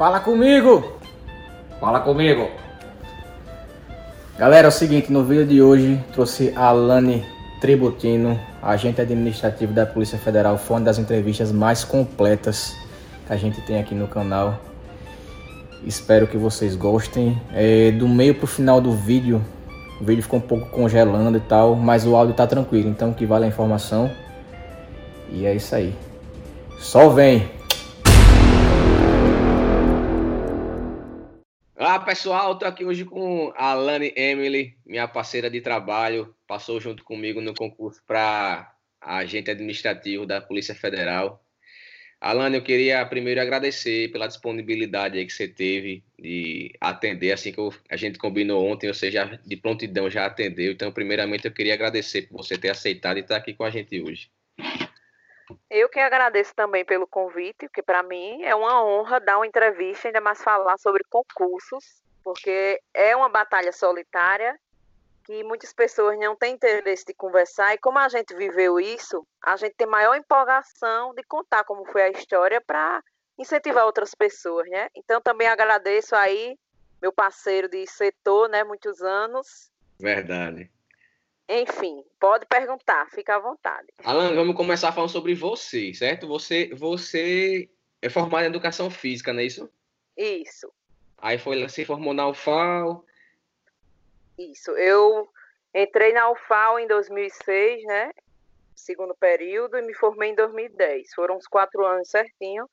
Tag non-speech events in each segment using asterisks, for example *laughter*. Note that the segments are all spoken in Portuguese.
Fala comigo! Fala comigo! Galera, é o seguinte, no vídeo de hoje trouxe a Alane Tributino, agente administrativo da Polícia Federal. Foi uma das entrevistas mais completas que a gente tem aqui no canal. Espero que vocês gostem. É, do meio pro final do vídeo, o vídeo ficou um pouco congelando e tal, mas o áudio tá tranquilo, então que vale a informação. E é isso aí. Só vem! Olá pessoal, estou aqui hoje com a Alane Emily, minha parceira de trabalho, passou junto comigo no concurso para agente administrativo da Polícia Federal. Alane, eu queria primeiro agradecer pela disponibilidade que você teve de atender, assim que eu, a gente combinou ontem, ou seja, de prontidão já atendeu. Então, primeiramente, eu queria agradecer por você ter aceitado e estar aqui com a gente hoje. Eu que agradeço também pelo convite, porque para mim é uma honra dar uma entrevista, ainda mais falar sobre concursos, porque é uma batalha solitária que muitas pessoas não têm interesse de conversar, e como a gente viveu isso, a gente tem maior empolgação de contar como foi a história para incentivar outras pessoas, né? Então também agradeço aí meu parceiro de setor, né, muitos anos. Verdade. Enfim, pode perguntar, fica à vontade. Alan, vamos começar falando sobre você, certo? Você, você é formado em educação física, não é isso? Isso. Aí foi, se formou na UFAL. Isso. Eu entrei na UFAL em 2006, né? Segundo período, e me formei em 2010. Foram uns quatro anos certinho.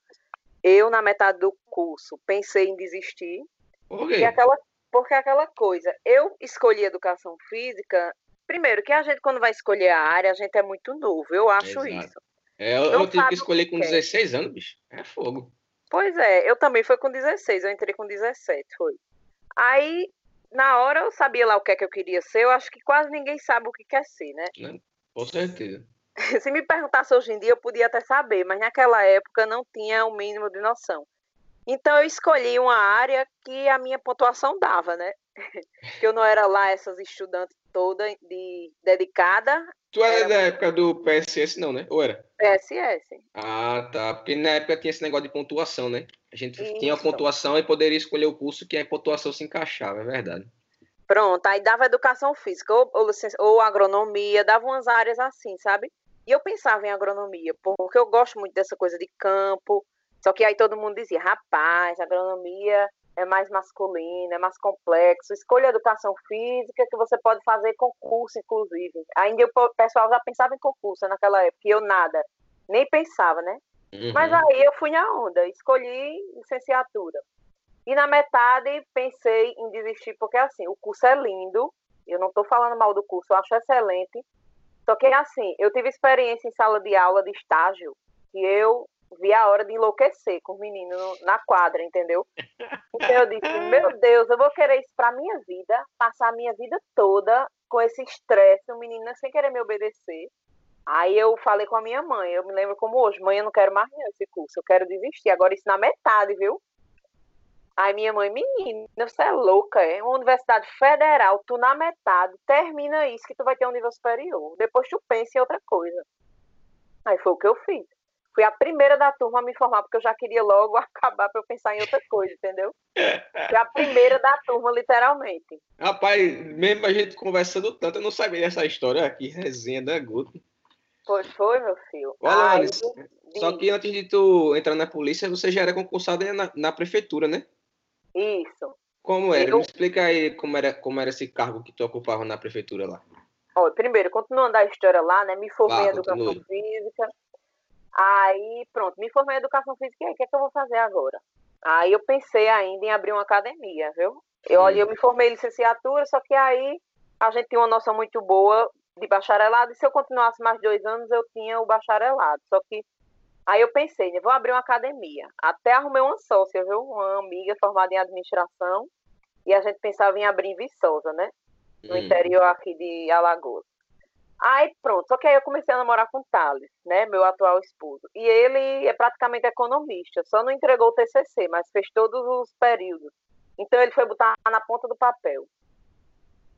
Eu, na metade do curso, pensei em desistir. Por quê? Porque aquela, porque aquela coisa, eu escolhi educação física Primeiro, que a gente, quando vai escolher a área, a gente é muito novo. Eu acho Exato. isso. É, eu, eu tive que escolher com 16 anos, bicho. É fogo. Pois é, eu também fui com 16, eu entrei com 17, foi. Aí, na hora, eu sabia lá o que é que eu queria ser. Eu acho que quase ninguém sabe o que quer ser, né? né? Com certeza. *laughs* Se me perguntasse hoje em dia, eu podia até saber, mas naquela época não tinha o mínimo de noção. Então eu escolhi uma área que a minha pontuação dava, né? *laughs* que eu não era lá essas estudantes toda de dedicada. Tu era, era da época do PSS, não, né? Ou era? PSS. Ah, tá. Porque na época tinha esse negócio de pontuação, né? A gente Isso. tinha a pontuação e poderia escolher o curso que a pontuação se encaixava, é verdade. Pronto, aí dava educação física ou, ou, ou agronomia, dava umas áreas assim, sabe? E eu pensava em agronomia, porque eu gosto muito dessa coisa de campo. Só que aí todo mundo dizia, rapaz, agronomia é mais masculino, é mais complexo. Escolha educação física, que você pode fazer concurso, inclusive. Ainda o pessoal já pensava em concurso naquela época, e eu nada, nem pensava, né? Uhum. Mas aí eu fui na onda, escolhi licenciatura. E na metade pensei em desistir, porque assim, o curso é lindo, eu não estou falando mal do curso, eu acho excelente. Só que assim, eu tive experiência em sala de aula de estágio, que eu vi a hora de enlouquecer com os meninos na quadra, entendeu? Então eu disse, meu *laughs* Deus, eu vou querer isso pra minha vida, passar a minha vida toda com esse estresse, o menino sem querer me obedecer. Aí eu falei com a minha mãe, eu me lembro como hoje, mãe, eu não quero mais esse curso, eu quero desistir. Agora isso na metade, viu? Aí minha mãe, menina, você é louca, é uma universidade federal, tu na metade, termina isso que tu vai ter um nível superior. Depois tu pensa em outra coisa. Aí foi o que eu fiz fui a primeira da turma a me formar, porque eu já queria logo *laughs* acabar para eu pensar em outra coisa, entendeu? Fui a primeira da turma, literalmente. Rapaz, mesmo a gente conversando tanto, eu não sabia dessa história aqui, resenha da Guto. Pois foi, meu filho. Olha, Ai, só que antes de tu entrar na polícia, você já era concursada na, na prefeitura, né? Isso. Como era? Eu... Me explica aí como era, como era esse cargo que tu ocupava na prefeitura lá. Ó, primeiro, continuando a história lá, né? Me formei em educação física, Aí, pronto, me formei em educação física e aí, o que é que eu vou fazer agora? Aí eu pensei ainda em abrir uma academia, viu? Eu, olha, eu me formei em licenciatura, só que aí a gente tinha uma noção muito boa de bacharelado, e se eu continuasse mais dois anos, eu tinha o bacharelado. Só que aí eu pensei, né, vou abrir uma academia. Até arrumei uma sócia, viu? Uma amiga formada em administração, e a gente pensava em abrir em Viçosa, né? No hum. interior aqui de Alagoas. Aí pronto, só que aí eu comecei a namorar com o Thales, né, meu atual esposo. E ele é praticamente economista, só não entregou o TCC, mas fez todos os períodos. Então ele foi botar na ponta do papel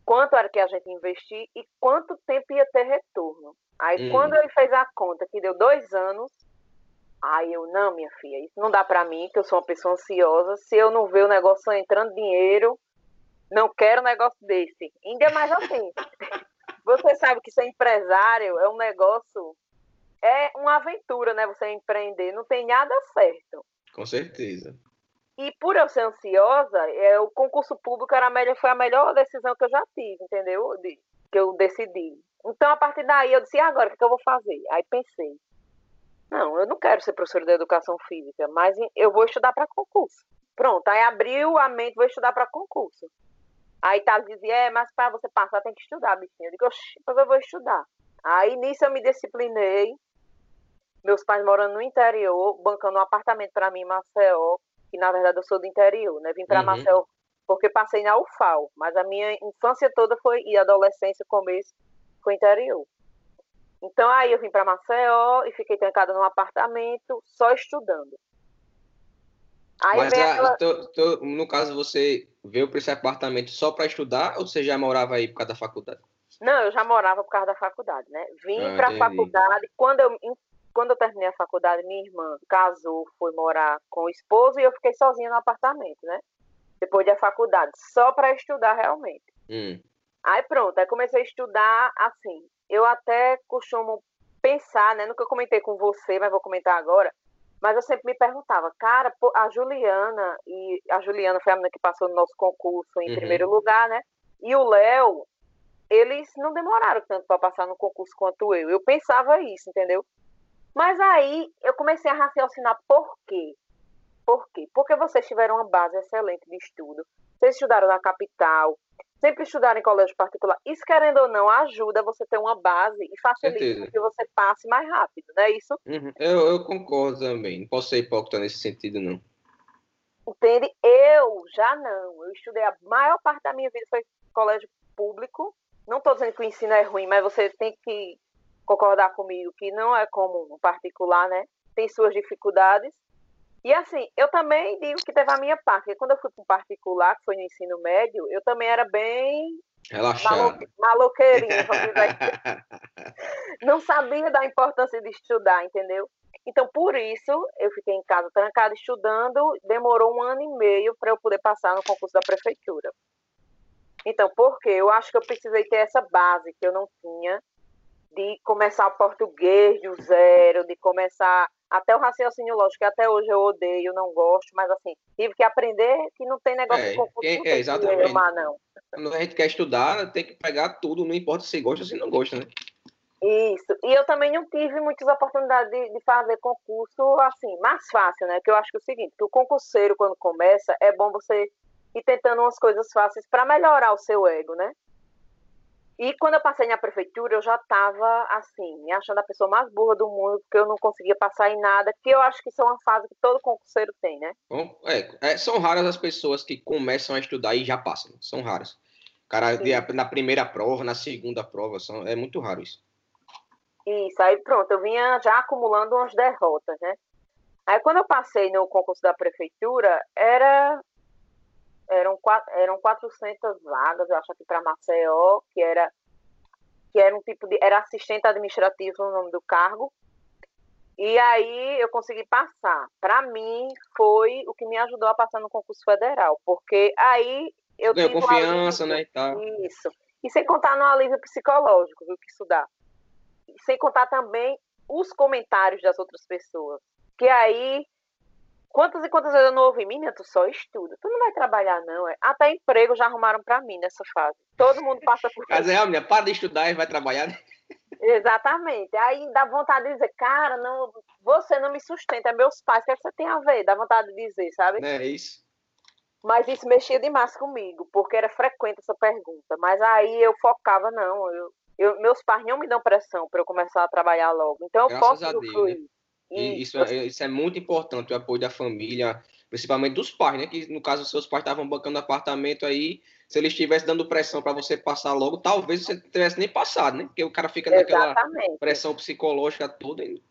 quanto era que a gente investir e quanto tempo ia ter retorno. Aí hum. quando ele fez a conta, que deu dois anos, Aí eu, não, minha filha, isso não dá para mim, que eu sou uma pessoa ansiosa. Se eu não ver o negócio entrando dinheiro, não quero um negócio desse. Ainda mais assim. Você sabe que ser empresário é um negócio, é uma aventura, né? Você empreender, não tem nada certo. Com certeza. E por eu ser ansiosa, é, o concurso público era a melhor, foi a melhor decisão que eu já tive, entendeu? De, que eu decidi. Então, a partir daí, eu disse, e agora, o que eu vou fazer? Aí pensei, não, eu não quero ser professora de educação física, mas eu vou estudar para concurso. Pronto, aí abriu a mente, vou estudar para concurso. Aí Thales dizia, é, mas para você passar tem que estudar, bichinha. Eu digo, oxi, eu vou estudar. Aí nisso eu me disciplinei. Meus pais morando no interior, bancando um apartamento para mim em Maceió, que na verdade eu sou do interior, né? Vim para uhum. Maceió porque passei na UFAL, mas a minha infância toda foi, e adolescência, começo, foi interior. Então aí eu vim para Maceió e fiquei trancada num apartamento só estudando. Aí Mas a, aquela... tô, tô, no caso você veio para esse apartamento só para estudar ou você já morava aí por causa da faculdade? Não, eu já morava por causa da faculdade, né? Vim ah, para a faculdade. Quando eu, quando eu terminei a faculdade, minha irmã casou, foi morar com o esposo e eu fiquei sozinha no apartamento, né? Depois da faculdade, só para estudar realmente. Hum. Aí pronto, aí comecei a estudar assim eu até costumo pensar, né? Nunca comentei com você, mas vou comentar agora. Mas eu sempre me perguntava, cara, a Juliana, e a Juliana foi a menina que passou no nosso concurso em uhum. primeiro lugar, né? E o Léo, eles não demoraram tanto para passar no concurso quanto eu. Eu pensava isso, entendeu? Mas aí eu comecei a raciocinar por quê? Por quê? Porque vocês tiveram uma base excelente de estudo. Vocês estudaram na capital, sempre estudar em colégio particular. Isso, querendo ou não, ajuda você ter uma base e facilita que você passe mais rápido, não é isso? Uhum. Eu, eu, concordo também. Não posso ser hipócrita nesse sentido, não. Entende? Eu já não. Eu estudei a maior parte da minha vida foi colégio público. Não estou dizendo que o ensino é ruim, mas você tem que concordar comigo que não é como um particular, né? Tem suas dificuldades. E assim, eu também digo que teve a minha parte, porque quando eu fui para um particular, que foi no ensino médio, eu também era bem Relaxado. maloqueirinha, *laughs* Não sabia da importância de estudar, entendeu? Então, por isso, eu fiquei em casa trancada estudando, demorou um ano e meio para eu poder passar no concurso da prefeitura. Então, por quê? Eu acho que eu precisei ter essa base que eu não tinha, de começar o português do zero, de começar até o raciocínio lógico, que até hoje eu odeio, não gosto, mas assim, tive que aprender que não tem negócio é, de concurso, é, é, exatamente. Amar, não. Quando a gente quer estudar, tem que pegar tudo, não importa se gosta ou se não gosta, né? Isso. E eu também não tive muitas oportunidades de, de, fazer concurso assim, mais fácil, né? Que eu acho que é o seguinte, que o concurseiro, quando começa, é bom você ir tentando umas coisas fáceis para melhorar o seu ego, né? E quando eu passei na prefeitura, eu já estava assim, me achando a pessoa mais burra do mundo, porque eu não conseguia passar em nada, que eu acho que isso é uma fase que todo concurseiro tem, né? Bom, é, é, são raras as pessoas que começam a estudar e já passam, são raras. Cara, de, na primeira prova, na segunda prova, são, é muito raro isso. Isso, aí pronto, eu vinha já acumulando umas derrotas, né? Aí quando eu passei no concurso da prefeitura, era eram, eram 400 vagas, eu acho aqui para Maceió, que era que era um tipo de era assistente administrativo no nome do cargo. E aí eu consegui passar. Para mim foi o que me ajudou a passar no concurso federal, porque aí eu tive confiança, né, e tal. Isso. E sem contar no alívio psicológico, viu, que estudar. E sem contar também os comentários das outras pessoas. Que aí Quantas e quantas vezes eu não ouvi, menina, tu só estuda, tu não vai trabalhar não, é? Até emprego já arrumaram para mim nessa fase. Todo mundo passa por Mas é, menina, para de estudar e vai trabalhar. Né? Exatamente. Aí dá vontade de dizer, cara, não, você não me sustenta, é meus pais, o que, é que você tem a ver? Dá vontade de dizer, sabe? É isso. Mas isso mexia demais comigo, porque era frequente essa pergunta. Mas aí eu focava, não, eu, eu meus pais não me dão pressão para eu começar a trabalhar logo. Então eu Graças posso fluir. Né? E isso, é, isso é muito importante, o apoio da família, principalmente dos pais, né? Que no caso, seus pais estavam bancando apartamento aí, se eles estivessem dando pressão para você passar logo, talvez você tivesse nem passado, né? Porque o cara fica naquela pressão psicológica toda. E...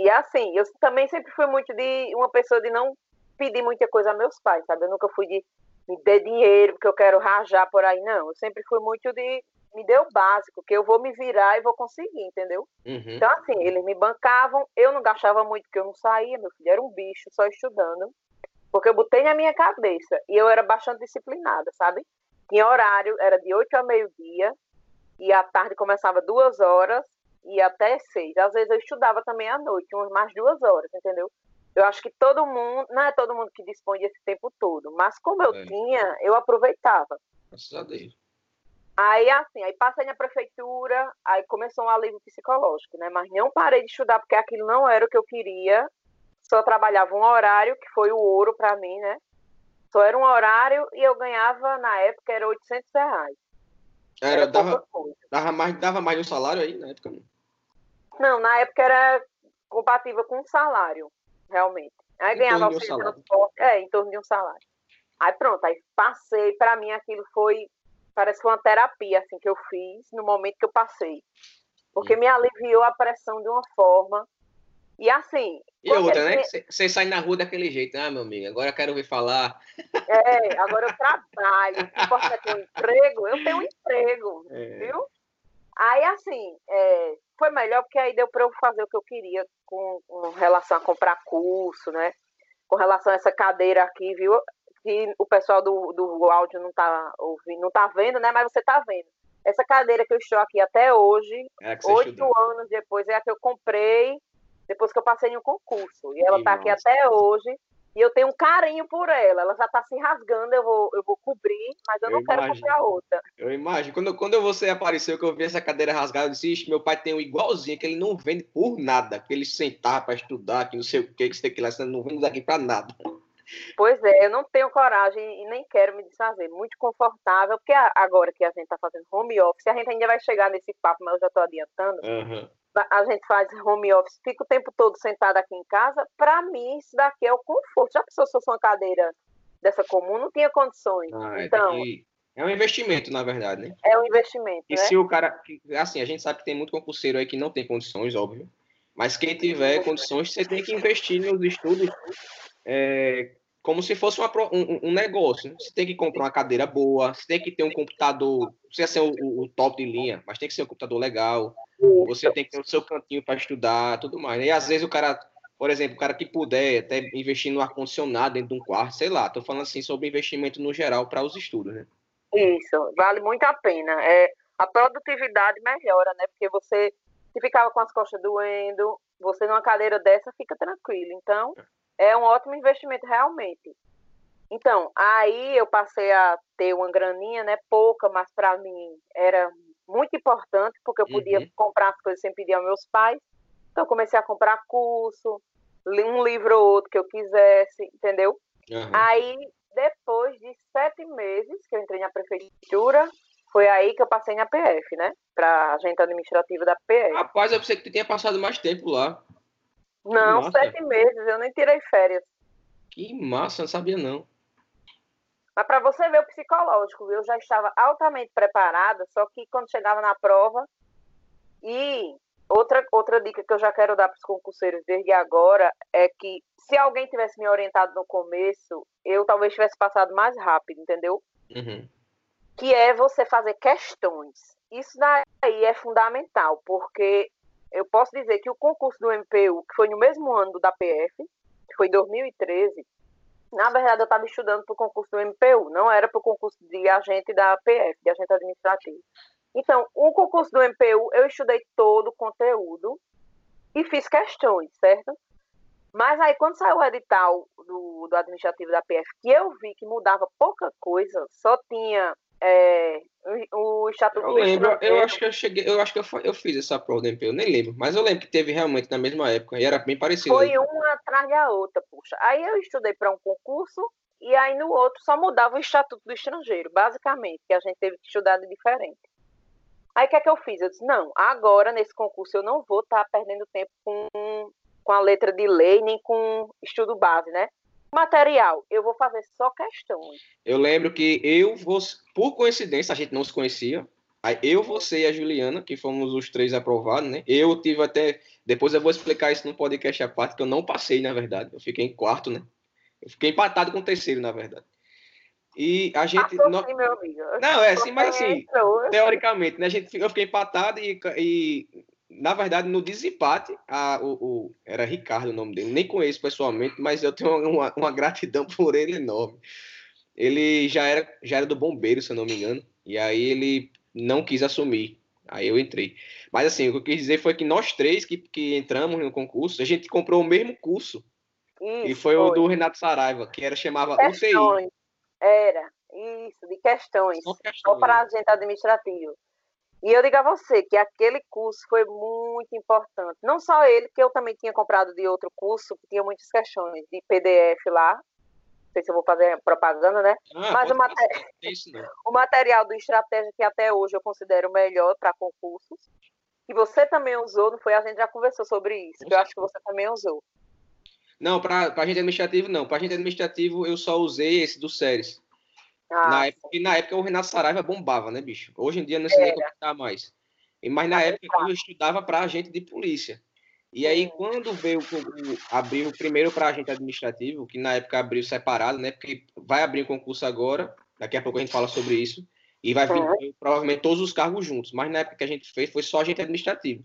e assim, eu também sempre fui muito de uma pessoa de não pedir muita coisa a meus pais, sabe? Eu nunca fui de me dar dinheiro porque eu quero rajar por aí, não. Eu sempre fui muito de me dê o básico, que eu vou me virar e vou conseguir, entendeu? Uhum. Então, assim, eles me bancavam, eu não gastava muito, porque eu não saía, meu filho era um bicho, só estudando. Porque eu botei na minha cabeça, e eu era bastante disciplinada, sabe? Tinha horário, era de 8 a meio-dia, e à tarde começava duas horas, e até seis. Às vezes eu estudava também à noite, umas mais duas horas, entendeu? Eu acho que todo mundo, não é todo mundo que dispõe desse tempo todo, mas como eu é. tinha, eu aproveitava. Graças a Deus. Aí, assim, aí passei na prefeitura, aí começou um alívio psicológico, né? Mas não parei de estudar porque aquilo não era o que eu queria. Só trabalhava um horário, que foi o ouro para mim, né? Só era um horário e eu ganhava, na época, era 800 reais. Era, era dava, dava, mais, dava mais de um salário aí na época? Não, não na época era compatível com um salário realmente. Aí em ganhava auxílio um transporte, é, em torno de um salário. Aí pronto, aí passei, para mim aquilo foi, parece que foi uma terapia, assim, que eu fiz no momento que eu passei. Porque me aliviou a pressão de uma forma. E assim. E outra, né? Você sai na rua daquele jeito, ah, meu amigo, agora eu quero ouvir falar. É, agora eu trabalho. Que importa é ter um emprego, eu tenho um emprego, é. viu? Aí, assim, é, foi melhor porque aí deu para eu fazer o que eu queria com, com, relação a comprar curso, né? Com relação a essa cadeira aqui, viu? Que o pessoal do, do áudio não tá ouvindo, não tá vendo, né? Mas você tá vendo. Essa cadeira que eu estou aqui até hoje, é oito anos depois, é a que eu comprei depois que eu passei em um concurso. E ela está aqui até hoje. E eu tenho um carinho por ela. Ela já está se rasgando, eu vou, eu vou cobrir, mas eu, eu não imagino. quero comprar outra. Eu imagino. Quando, quando você apareceu, que eu vi essa cadeira rasgada, eu disse, meu pai tem um igualzinho, que ele não vende por nada. Que ele sentar para estudar, que não sei o que, que você tem que lá, você não vende daqui para nada. Pois é, eu não tenho coragem e nem quero me desfazer. Muito confortável, porque agora que a gente está fazendo home office, a gente ainda vai chegar nesse papo, mas eu já estou adiantando. Uhum a gente faz home office, fica o tempo todo sentado aqui em casa, para mim isso daqui é o conforto. Já pensou se fosse uma cadeira dessa comum, não tinha condições. Ah, é então, é um investimento, na verdade, né? É um investimento. E né? se o cara. Assim, a gente sabe que tem muito concurseiro aí que não tem condições, óbvio. Mas quem tiver condições, você tem que investir nos estudos é, como se fosse uma, um, um, negócio. Né? Você tem que comprar uma cadeira boa, você tem que ter um computador, não precisa ser o, o top de linha, mas tem que ser um computador legal. Você tem que ter o seu cantinho para estudar, tudo mais. Né? E às vezes o cara, por exemplo, o cara que puder até investir no ar-condicionado dentro de um quarto, sei lá, tô falando assim sobre investimento no geral para os estudos, né? Isso, vale muito a pena. É, a produtividade melhora, né? Porque você, se ficava com as costas doendo, você numa cadeira dessa fica tranquilo. Então, é um ótimo investimento realmente. Então, aí eu passei a ter uma graninha, né? Pouca, mas para mim era muito importante, porque eu podia uhum. comprar as coisas sem pedir aos meus pais. Então, eu comecei a comprar curso, um livro ou outro que eu quisesse, entendeu? Uhum. Aí, depois de sete meses que eu entrei na prefeitura, foi aí que eu passei na PF, né? Para agente administrativa da PF. Rapaz, eu pensei que tu tinha passado mais tempo lá. Não, sete meses, eu nem tirei férias. Que massa, não sabia não. Mas para você ver o psicológico, eu já estava altamente preparada, só que quando chegava na prova. E outra, outra dica que eu já quero dar para os concurseiros desde agora é que se alguém tivesse me orientado no começo, eu talvez tivesse passado mais rápido, entendeu? Uhum. Que é você fazer questões. Isso daí é fundamental, porque eu posso dizer que o concurso do MPU, que foi no mesmo ano da PF, que foi em 2013, na verdade, eu estava estudando para o concurso do MPU, não era para o concurso de agente da PF, de agente administrativo. Então, o concurso do MPU, eu estudei todo o conteúdo e fiz questões, certo? Mas aí, quando saiu o edital do, do administrativo da PF, que eu vi que mudava pouca coisa, só tinha é, o, Estatuto eu lembro, eu acho que eu cheguei, eu acho que eu, eu fiz essa prova do MP, eu nem lembro, mas eu lembro que teve realmente na mesma época e era bem parecido. Foi aí. uma atrás da outra, puxa. Aí eu estudei para um concurso e aí no outro só mudava o Estatuto do Estrangeiro, basicamente, que a gente teve que estudar de diferente. Aí o que é que eu fiz? Eu disse, não, agora nesse concurso eu não vou estar tá perdendo tempo com, com a letra de lei, nem com estudo base, né? Material, eu vou fazer só questões. Eu lembro que eu, por coincidência, a gente não se conhecia. Aí eu, você e a Juliana, que fomos os três aprovados, né? Eu tive até. Depois eu vou explicar isso no podcast à parte, que eu não passei, na verdade. Eu fiquei em quarto, né? Eu fiquei empatado com o terceiro, na verdade. E a gente. Passou sim, meu amigo. Não, é sim, mas assim, teoricamente, né? A gente, eu fiquei empatado e, e na verdade, no desempate, a, o, o, era Ricardo o nome dele. Nem conheço pessoalmente, mas eu tenho uma, uma, gratidão *laughs* por ele enorme. Ele já era, já era do bombeiro, se eu não me engano. E aí ele não quis assumir. Aí eu entrei. Mas assim, o que eu quis dizer foi que nós três que, que entramos no concurso, a gente comprou o mesmo curso. Isso, e foi, foi, o do Renato Saraiva, que era chamava questões. UTI. Era, isso, de questões. Só, questões, Só para agente administrativo. E eu digo a você que aquele curso foi muito importante. Não só ele, que eu também tinha comprado de outro curso, que tinha muitas questões de PDF lá. Não sei se eu vou fazer propaganda, né? Ah, Mas o, mater... isso, *laughs* o material do Estratégia, que até hoje eu considero melhor para concursos, que você também usou, não foi? A gente já conversou sobre isso, que eu acho que você também usou. Não, para agente administrativo não. Para agente administrativo eu só usei esse do Séries. Ah, na, época, na época o Renato Saraiva bombava, né, bicho? Hoje em dia não sei nem como tá mais. E, mas na época eu estudava para agente de polícia. E aí, quando veio o, abriu primeiro para agente administrativo, que na época abriu separado, né? Porque vai abrir um concurso agora, daqui a pouco a gente fala sobre isso, e vai vir uhum. provavelmente todos os cargos juntos. Mas na época que a gente fez, foi só agente administrativo.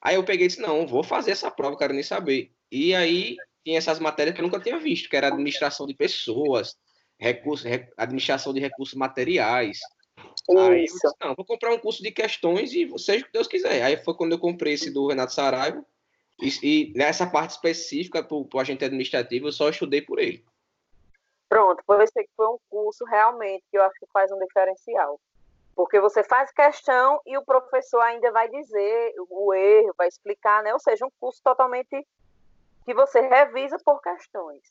Aí eu peguei e disse, não, vou fazer essa prova, quero nem saber. E aí tinha essas matérias que eu nunca tinha visto, que era administração de pessoas, recurso, administração de recursos materiais. Isso. Aí disse, não, vou comprar um curso de questões e seja o que Deus quiser. Aí foi quando eu comprei esse do Renato Saraiva. E, e nessa parte específica, para o agente administrativo, eu só estudei por ele. Pronto, que foi um curso realmente que eu acho que faz um diferencial. Porque você faz questão e o professor ainda vai dizer o erro, vai explicar, né? Ou seja, um curso totalmente que você revisa por questões.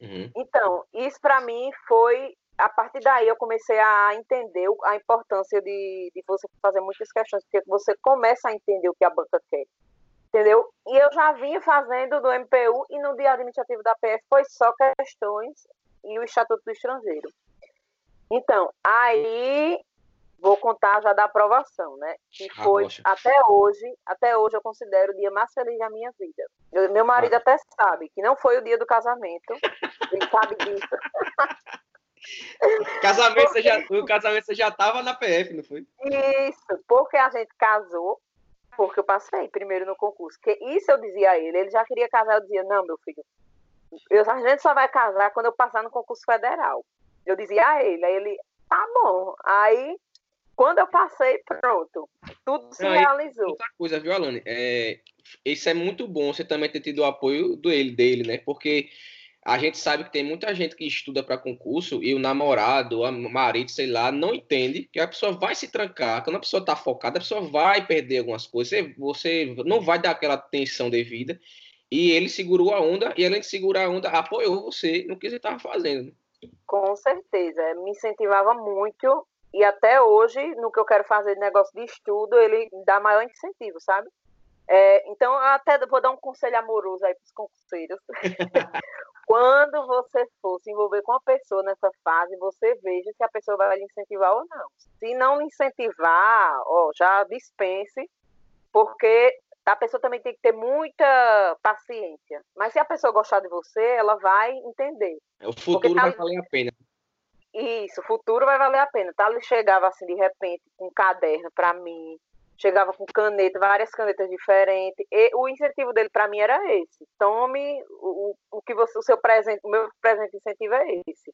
Uhum. Então, isso para mim foi. A partir daí eu comecei a entender a importância de, de você fazer muitas questões, porque você começa a entender o que a banca quer. Entendeu? E eu já vinha fazendo do MPU e no dia administrativo da PF foi só questões e o Estatuto do Estrangeiro. Então, aí vou contar já da aprovação, né? Que ah, foi ah, até hoje, até hoje eu considero o dia mais feliz da minha vida. Eu, meu marido ah. até sabe que não foi o dia do casamento. Ele sabe disso. *laughs* casamento porque... já, o casamento você já estava na PF, não foi? Isso, porque a gente casou, porque eu passei primeiro no concurso. Que isso eu dizia a ele, ele já queria casar, eu dizia, não, meu filho, eu, a gente só vai casar quando eu passar no concurso federal. Eu dizia a ele, aí ele, tá bom. Aí quando eu passei, pronto, tudo se Não, realizou. Outra coisa, viu, Alane? É, isso é muito bom você também ter tido o apoio dele, dele, né? Porque a gente sabe que tem muita gente que estuda para concurso e o namorado, o marido, sei lá, não entende que a pessoa vai se trancar. Quando a pessoa está focada, a pessoa vai perder algumas coisas. Você, você não vai dar aquela atenção devida. E ele segurou a onda, e além de segurar a onda, apoiou você no que você estava fazendo. Com certeza, me incentivava muito e até hoje, no que eu quero fazer de negócio de estudo, ele dá maior incentivo, sabe? É, então, eu até vou dar um conselho amoroso aí para os concurseiros. *laughs* Quando você for se envolver com uma pessoa nessa fase, você veja se a pessoa vai lhe incentivar ou não. Se não lhe incentivar, ó, já dispense, porque a pessoa também tem que ter muita paciência. Mas se a pessoa gostar de você, ela vai entender. O futuro tá... vai valer a pena. Isso, futuro vai valer a pena. Tá? Ele chegava assim de repente com um caderno para mim, chegava com caneta, várias canetas diferentes. E o incentivo dele para mim era esse. Tome o, o que você, o seu presente, o meu presente incentivo é esse.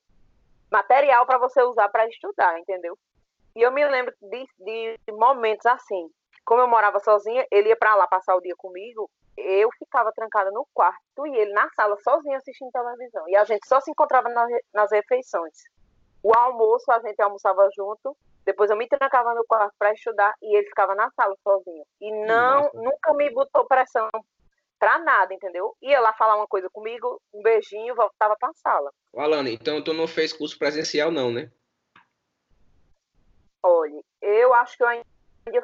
Material para você usar para estudar, entendeu? E eu me lembro de, de momentos assim. Como eu morava sozinha, ele ia para lá passar o dia comigo. Eu ficava trancada no quarto e ele na sala sozinho assistindo televisão. E a gente só se encontrava nas refeições. O almoço a gente almoçava junto, depois eu me trancava no quarto para estudar e ele ficava na sala sozinho. E não, nunca me botou pressão pra nada, entendeu? Ia lá falar uma coisa comigo, um beijinho, voltava pra sala. Alana, então tu não fez curso presencial não, né? Olha, eu acho que eu ainda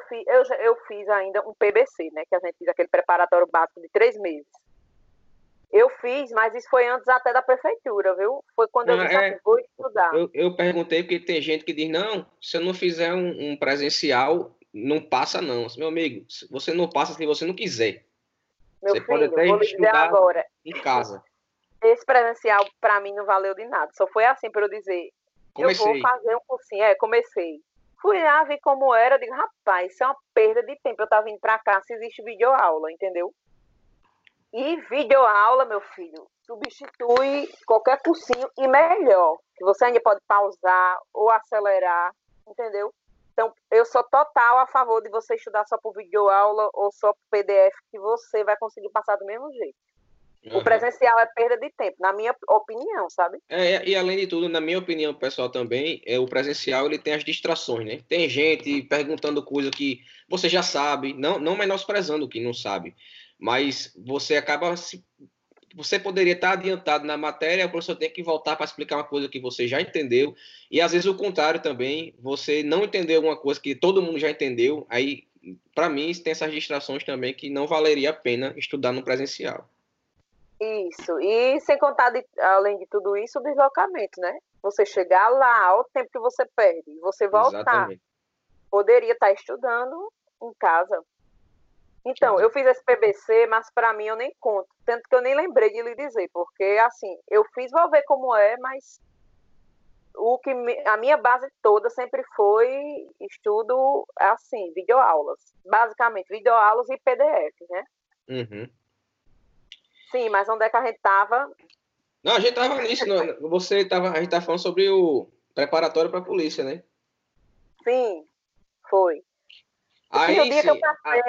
fiz, eu, eu fiz ainda um PBC, né? Que a gente fez aquele preparatório básico de três meses. Eu fiz, mas isso foi antes até da prefeitura, viu? Foi quando eu disse, é, assim, vou estudar. Eu, eu, perguntei porque tem gente que diz, não, se eu não fizer um, um presencial, não passa não. Meu amigo, você não passa se você não quiser. Meu você filho, pode até vou estudar agora. em casa. Esse presencial, para mim, não valeu de nada. Só foi assim para eu dizer, Comecei. eu vou fazer um cursinho. É, comecei. Fui lá, vi como era, digo, rapaz, isso é uma perda de tempo. Eu tava vindo pra cá se existe videoaula, entendeu? E videoaula, meu filho, substitui qualquer cursinho e melhor. Que você ainda pode pausar ou acelerar, entendeu? Então, eu sou total a favor de você estudar só por videoaula ou só por PDF, que você vai conseguir passar do mesmo jeito. Uhum. O presencial é perda de tempo, na minha opinião, sabe? É, e além de tudo, na minha opinião pessoal também, é, o presencial ele tem as distrações, né? Tem gente perguntando coisa que você já sabe, não, não menosprezando o que não sabe, mas você acaba se. Você poderia estar adiantado na matéria, o professor tem que voltar para explicar uma coisa que você já entendeu, e às vezes o contrário também, você não entendeu alguma coisa que todo mundo já entendeu, aí, para mim, tem essas distrações também que não valeria a pena estudar no presencial. Isso. E sem contar, de, além de tudo isso, o deslocamento, né? Você chegar lá, o tempo que você perde, você voltar. Exatamente. Poderia estar estudando em casa. Então, eu fiz esse PBC, mas para mim eu nem conto. Tanto que eu nem lembrei de lhe dizer, porque assim, eu fiz, vou ver como é, mas o que me, a minha base toda sempre foi estudo assim, videoaulas. Basicamente, videoaulas e PDF, né? Uhum. Sim, mas onde é que a gente estava? Não, a gente estava nisso. Não, você tava, a gente estava falando sobre o preparatório para a polícia, né? Sim, foi. Aí, sim,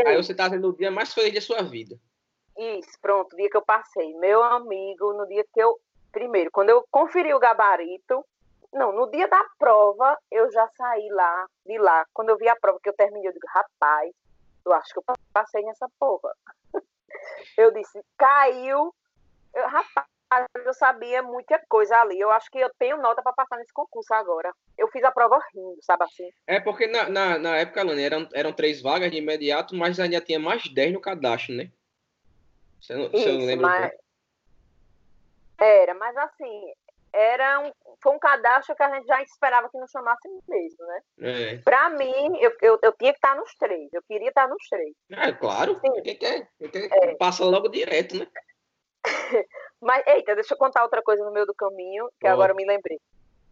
aí você está tendo o dia mais feliz da sua vida. Isso, pronto, o dia que eu passei. Meu amigo, no dia que eu. Primeiro, quando eu conferi o gabarito. Não, no dia da prova, eu já saí lá, de lá. Quando eu vi a prova que eu terminei, eu digo, rapaz, eu acho que eu passei nessa porra. Eu disse, caiu. Eu, rapaz, eu sabia muita coisa ali. Eu acho que eu tenho nota para passar nesse concurso agora. Eu fiz a prova rindo, sabe assim? É porque na, na, na época, Lani, eram, eram três vagas de imediato, mas ainda tinha mais dez no cadastro, né? Você não, Isso, você não lembra? Mas... Era, mas assim, era um, foi um cadastro que a gente já esperava que não chamasse mesmo, né? É. Pra mim, eu, eu, eu tinha que estar nos três. Eu queria estar nos três. É, claro. Sim. Quem quer, quem quer é. passa logo direto, né? *laughs* Mas, eita, deixa eu contar outra coisa no meio do caminho, que oh. agora eu me lembrei.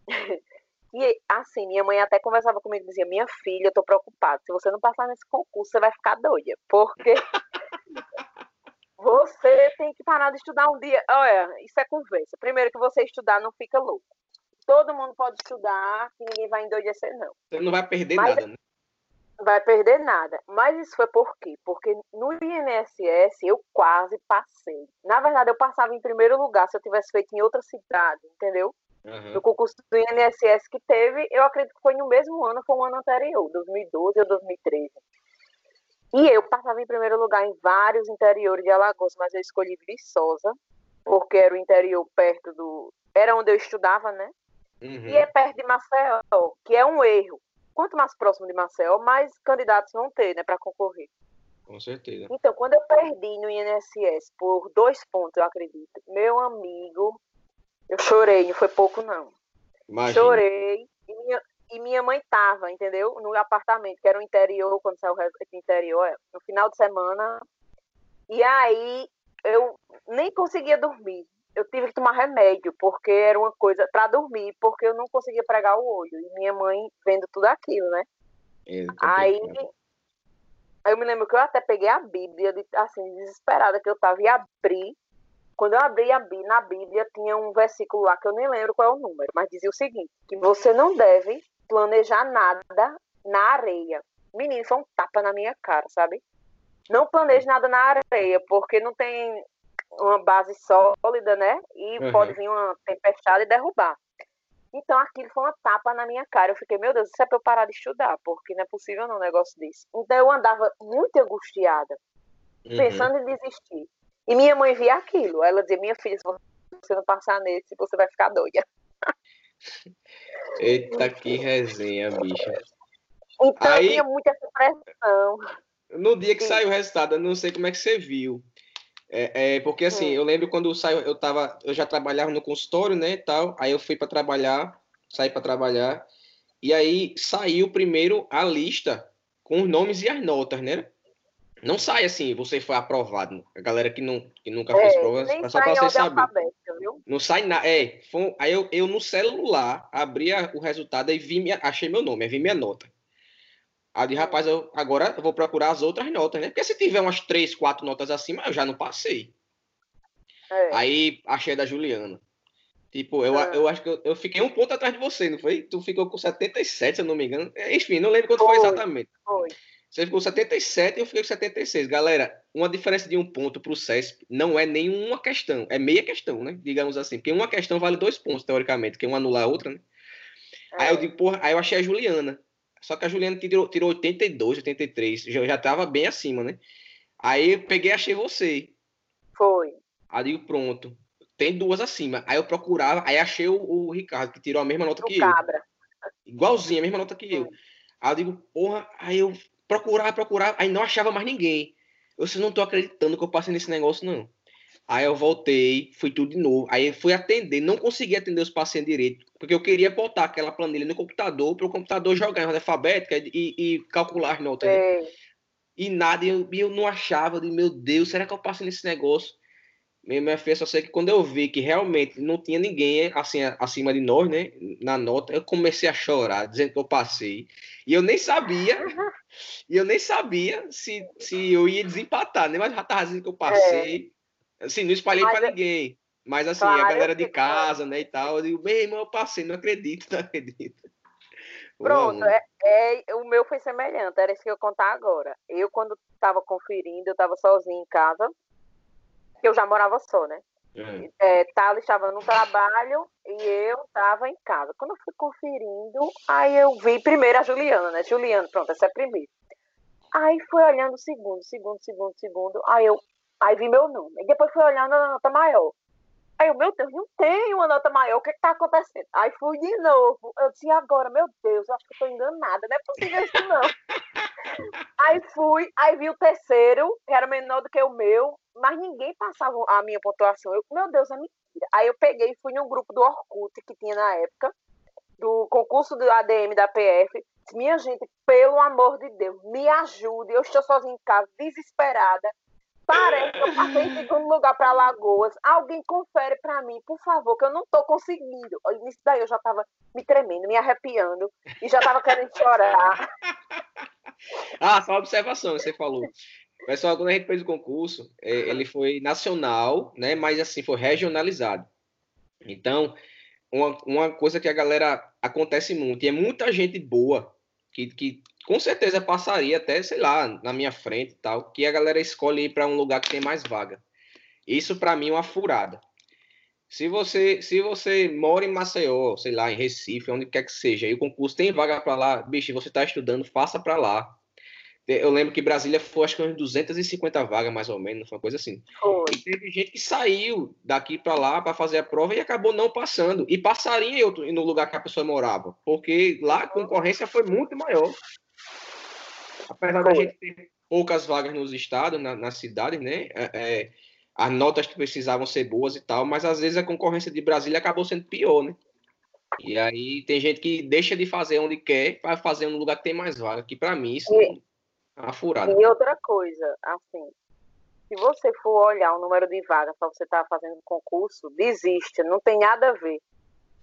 *laughs* E assim, minha mãe até conversava comigo e dizia: Minha filha, eu tô preocupada. Se você não passar nesse concurso, você vai ficar doida. Porque Você tem que parar de estudar um dia. Olha, isso é conversa. Primeiro que você estudar não fica louco. Todo mundo pode estudar, que ninguém vai endoidecer, não. Você não vai perder Mas, nada, né? Vai perder nada. Mas isso foi por quê? Porque no INSS eu quase passei. Na verdade, eu passava em primeiro lugar se eu tivesse feito em outra cidade, entendeu? Uhum. No concurso do INSS que teve, eu acredito que foi no mesmo ano, foi um ano anterior, 2012 ou 2013. E eu passava em primeiro lugar em vários interiores de Alagoas, mas eu escolhi Viçosa, porque era o interior perto do. Era onde eu estudava, né? Uhum. E é perto de Maceió, que é um erro. Quanto mais próximo de Maceió, mais candidatos vão ter, né, para concorrer. Com certeza. Então, quando eu perdi no INSS por dois pontos, eu acredito, meu amigo, eu chorei, não foi pouco, não. Imagina. Chorei. E minha, e minha mãe tava, entendeu? No apartamento, que era o interior, quando saiu o interior, é, no final de semana. E aí eu nem conseguia dormir. Eu tive que tomar remédio, porque era uma coisa para dormir, porque eu não conseguia pregar o olho. E minha mãe vendo tudo aquilo, né? Aí, aí eu me lembro que eu até peguei a Bíblia, assim, desesperada que eu tava, e abri. Quando eu abri a Bíblia, na Bíblia tinha um versículo lá que eu nem lembro qual é o número, mas dizia o seguinte: que você não deve planejar nada na areia. Menino, foi um tapa na minha cara, sabe? Não planeje nada na areia, porque não tem uma base sólida, né? E uhum. pode vir uma tempestade e derrubar. Então aquilo foi uma tapa na minha cara. Eu fiquei, meu Deus, isso é pra eu parar de estudar, porque não é possível não um negócio desse. Então eu andava muito angustiada, uhum. pensando em desistir. E minha mãe via aquilo. Ela dizia, minha filha, se você não passar nesse, você vai ficar doida. Eita, que resenha, bicha. Então Aí, tinha muita pressão. No dia que Sim. saiu o resultado, eu não sei como é que você viu. É, é porque assim, Sim. eu lembro quando saiu, eu tava, eu já trabalhava no consultório, né, tal. Aí eu fui para trabalhar, saí para trabalhar. E aí saiu primeiro a lista com os nomes e as notas, né? Não sai assim, você foi aprovado. A galera que, não, que nunca é, fez prova, só para você saber. Não sai nada. É, foi, aí eu, eu no celular abri o resultado e vi minha, achei meu nome, aí vi minha nota. Aí disse, rapaz, eu, agora eu vou procurar as outras notas, né? Porque se tiver umas três, quatro notas acima, eu já não passei. É. Aí achei da Juliana. Tipo, eu, é. eu acho que eu, eu, fiquei um ponto atrás de você, não foi? Tu ficou com 77, se eu não me engano. Enfim, não lembro quanto foi, foi exatamente. Foi. Você ficou 77 e eu fiquei com 76. Galera, uma diferença de um ponto para o CESP não é nenhuma questão, é meia questão, né? Digamos assim. Porque uma questão vale dois pontos, teoricamente, que um anula a outra, né? É. Aí eu digo, porra, aí eu achei a Juliana. Só que a Juliana tirou, tirou 82, 83, já, já tava bem acima, né? Aí eu peguei e achei você. Foi. Aí eu digo, pronto. Tem duas acima. Aí eu procurava, aí achei o, o Ricardo, que tirou a mesma nota o que cabra. eu. Igualzinho, a mesma nota que eu. Aí eu digo, porra, aí eu procurar, procurar, aí não achava mais ninguém. Eu disse, não tô acreditando que eu passei nesse negócio, não. Aí eu voltei, fui tudo de novo. Aí fui atender, não consegui atender os pacientes direito, porque eu queria botar aquela planilha no computador para o computador jogar em ordem alfabética e, e, calcular as notas. Né? E nada, e eu, eu não achava, de meu Deus, será que eu passei nesse negócio? Minha filha só sei que quando eu vi que realmente não tinha ninguém assim acima de nós, né, na nota, eu comecei a chorar, dizendo que eu passei. E eu nem sabia, e eu nem sabia se, se eu ia desempatar, né? Mas já tava dizendo que eu passei. É. Assim, não espalhei para ninguém. Mas assim, claro, a galera de casa, né, e tal, eu digo, meu irmão, eu passei, não acredito, não acredito. Pronto, é, é, o meu foi semelhante, era isso que eu ia contar agora. Eu, quando estava conferindo, eu estava sozinha em casa, eu já morava só, né? Uhum. É, Thales estava no trabalho e eu estava em casa. Quando eu fui conferindo, aí eu vi primeiro a Juliana, né? Juliana, pronto, essa é a primeira. Aí fui olhando segundo, segundo, segundo, segundo. Aí eu aí vi meu nome. E depois fui olhando a nota maior. Aí eu, meu Deus, não tem uma nota maior, o que está acontecendo? Aí fui de novo. Eu disse, agora, meu Deus, eu acho que tô enganada, não é possível isso não. *laughs* aí fui, aí vi o terceiro, que era menor do que o meu, mas ninguém passava a minha pontuação. Eu, meu Deus, é mentira. Aí eu peguei e fui num grupo do Orkut que tinha na época, do concurso do ADM da PF. Minha gente, pelo amor de Deus, me ajude. Eu estou sozinha em casa, desesperada. Parece que eu passei em *laughs* segundo lugar para Lagoas. Alguém confere para mim, por favor, que eu não estou conseguindo. Nisso daí eu já estava me tremendo, me arrepiando e já estava querendo chorar. *laughs* Ah, só uma observação que você falou. Pessoal, quando a gente fez o concurso, é, ele foi nacional, né? Mas assim, foi regionalizado. Então, uma, uma coisa que a galera acontece muito, e é muita gente boa que, que com certeza passaria até, sei lá, na minha frente e tal, que a galera escolhe ir para um lugar que tem mais vaga. Isso para mim é uma furada. Se você, se você mora em Maceió, sei lá, em Recife, onde quer que seja, e o concurso tem vaga para lá, bicho, você está estudando, faça para lá. Eu lembro que Brasília foi, acho que umas 250 vagas, mais ou menos, foi uma coisa assim. Foi. E teve gente que saiu daqui para lá para fazer a prova e acabou não passando. E passaria em outro, no lugar que a pessoa morava, porque lá a concorrência foi muito maior. Apesar da gente ter poucas vagas nos estados, na, nas cidades, né? É, é, as notas que precisavam ser boas e tal, mas às vezes a concorrência de Brasília acabou sendo pior, né? E aí tem gente que deixa de fazer onde quer para fazer no lugar que tem mais vaga, que para mim isso e, é uma furada. E outra coisa, assim, se você for olhar o número de vagas para você estar tá fazendo concurso, desiste, não tem nada a ver.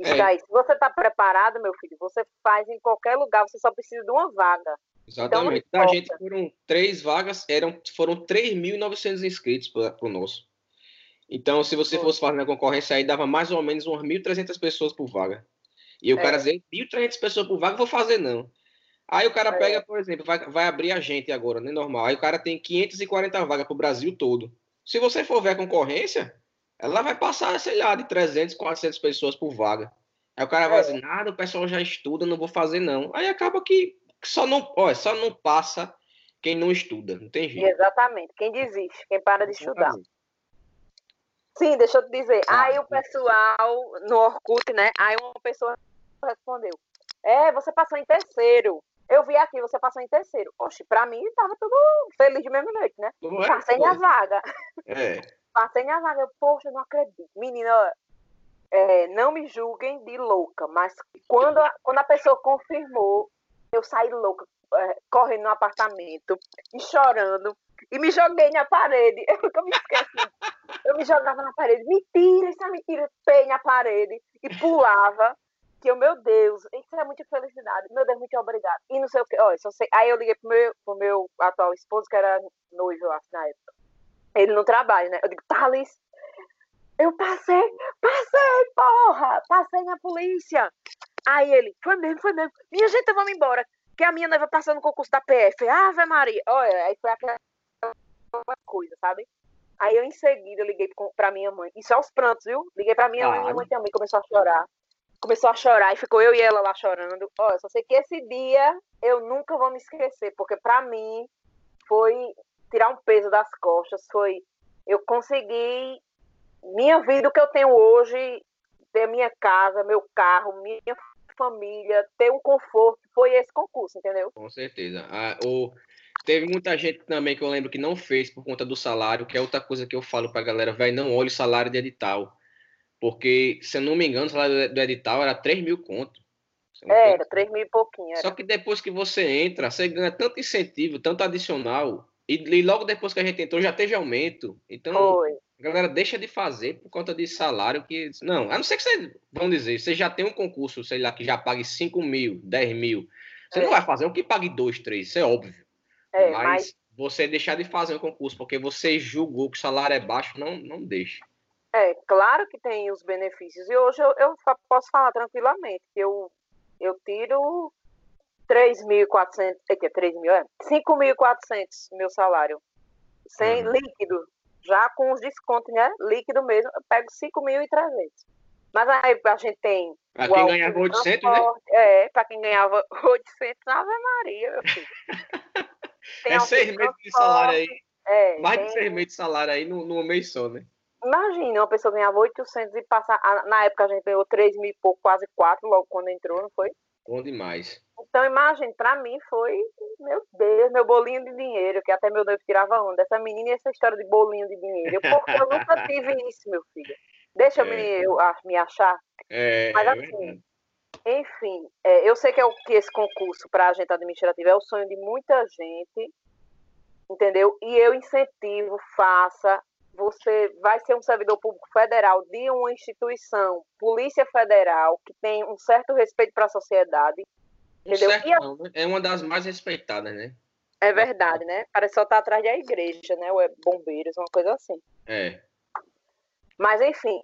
Isso é. aí, se você está preparado, meu filho, você faz em qualquer lugar, você só precisa de uma vaga. Exatamente. Então, a gente foram três vagas, eram, foram 3.900 inscritos para o nosso. Então, se você fosse fazer a concorrência aí, dava mais ou menos umas 1.300 pessoas por vaga. E o é. cara dizer, 1.300 pessoas por vaga, vou fazer não. Aí o cara é. pega, por exemplo, vai, vai abrir a gente agora, né, normal. Aí o cara tem 540 vagas para o Brasil todo. Se você for ver a concorrência, ela vai passar, sei lá, de 300, 400 pessoas por vaga. Aí o cara é. vai dizer, nada, o pessoal já estuda, não vou fazer não. Aí acaba que só não, ó, só não passa quem não estuda, não tem jeito. Exatamente, quem desiste, quem para de estudar. Sim, deixa eu te dizer. Ah, aí o pessoal no Orkut, né? Aí uma pessoa respondeu: É, você passou em terceiro. Eu vi aqui, você passou em terceiro. Oxe, pra mim tava tudo feliz de mesmo jeito, né? É, Passei minha vaga. *laughs* É. Passei minha vaga. Eu, poxa, não acredito. Menina, é, não me julguem de louca, mas quando a, quando a pessoa confirmou eu saí louca, é, correndo no apartamento e chorando. e me joguei na parede. *laughs* Eu nunca me esqueci. Eu me jogava na parede. Mentira, isso é mentira. Pei na parede e pulava. Que eu, meu Deus, isso é muita felicidade. Meu Deus, muito obrigado. E não sei o que. Olha, só sei. Aí eu liguei pro meu, pro meu atual esposo, que era noivo, na época. Ele não trabalha, né? Eu digo, Thales, eu passei, passei, porra! Passei na polícia. Aí ele, foi mesmo, foi mesmo. Minha gente, vamos embora. Que a minha noiva passou no concurso da PF. Ave Maria. Olha, aí foi aquela coisa, sabe? Aí eu em seguida liguei pra minha mãe. Isso aos prantos, viu? Liguei pra minha ah. mãe, minha mãe também começou a chorar. Começou a chorar e ficou eu e ela lá chorando. Olha, só sei que esse dia eu nunca vou me esquecer, porque pra mim foi tirar um peso das costas, foi eu consegui minha vida, o que eu tenho hoje, ter minha casa, meu carro, minha família, ter um conforto, foi esse concurso, entendeu? Com certeza. Ah, o... Teve muita gente também que eu lembro que não fez por conta do salário, que é outra coisa que eu falo pra galera, vai não olhe o salário de edital. Porque, se eu não me engano, o salário do edital era 3 mil conto. É, era 3 mil e pouquinho. Era. Só que depois que você entra, você ganha tanto incentivo, tanto adicional, e, e logo depois que a gente entrou já teve aumento. Então, Foi. A galera deixa de fazer por conta de salário que. Não, a não ser que vocês vão dizer, você já tem um concurso, sei lá, que já pague 5 mil, 10 mil. Você é. não vai fazer um que pague 2, 3, isso é óbvio. É, mas, mas, você deixar de fazer um concurso porque você julgou que o salário é baixo, não, não deixe. É, claro que tem os benefícios. E hoje eu, eu posso falar tranquilamente que eu, eu tiro 3.400, é que é 3 mil, é? 5.400 meu salário. Sem uhum. líquido. Já com os descontos, né? Líquido mesmo, eu pego 5.300. Mas aí a gente tem. Pra quem ganhava 800, né? É, pra quem ganhava *laughs* 800, Ave Maria, meu filho. *laughs* é seis meses de salário aí. É, mais tem... de seis meses de salário aí no, no mês só, né? Imagina, uma pessoa ganhava 800 e passar. Na época a gente ganhou 3 mil e pouco, quase 4, logo quando entrou, não foi? Bom demais. Então, imagine, para mim foi, meu Deus, meu bolinho de dinheiro, que até meu noivo tirava onda. Essa menina e essa história de bolinho de dinheiro. Porque eu nunca *laughs* tive isso, meu filho. Deixa é. eu, me, eu me achar. É, Mas é assim, é enfim, eu sei que é o que esse concurso para agente administrativo é o sonho de muita gente, entendeu? E eu incentivo, faça, você vai ser um servidor público federal de uma instituição, Polícia Federal, que tem um certo respeito para a sociedade. Entendeu? Certo, a... não, né? É uma das mais respeitadas, né? É verdade, né? Parece só estar tá atrás da igreja, né? Ou é bombeiros, uma coisa assim. É. Mas, enfim,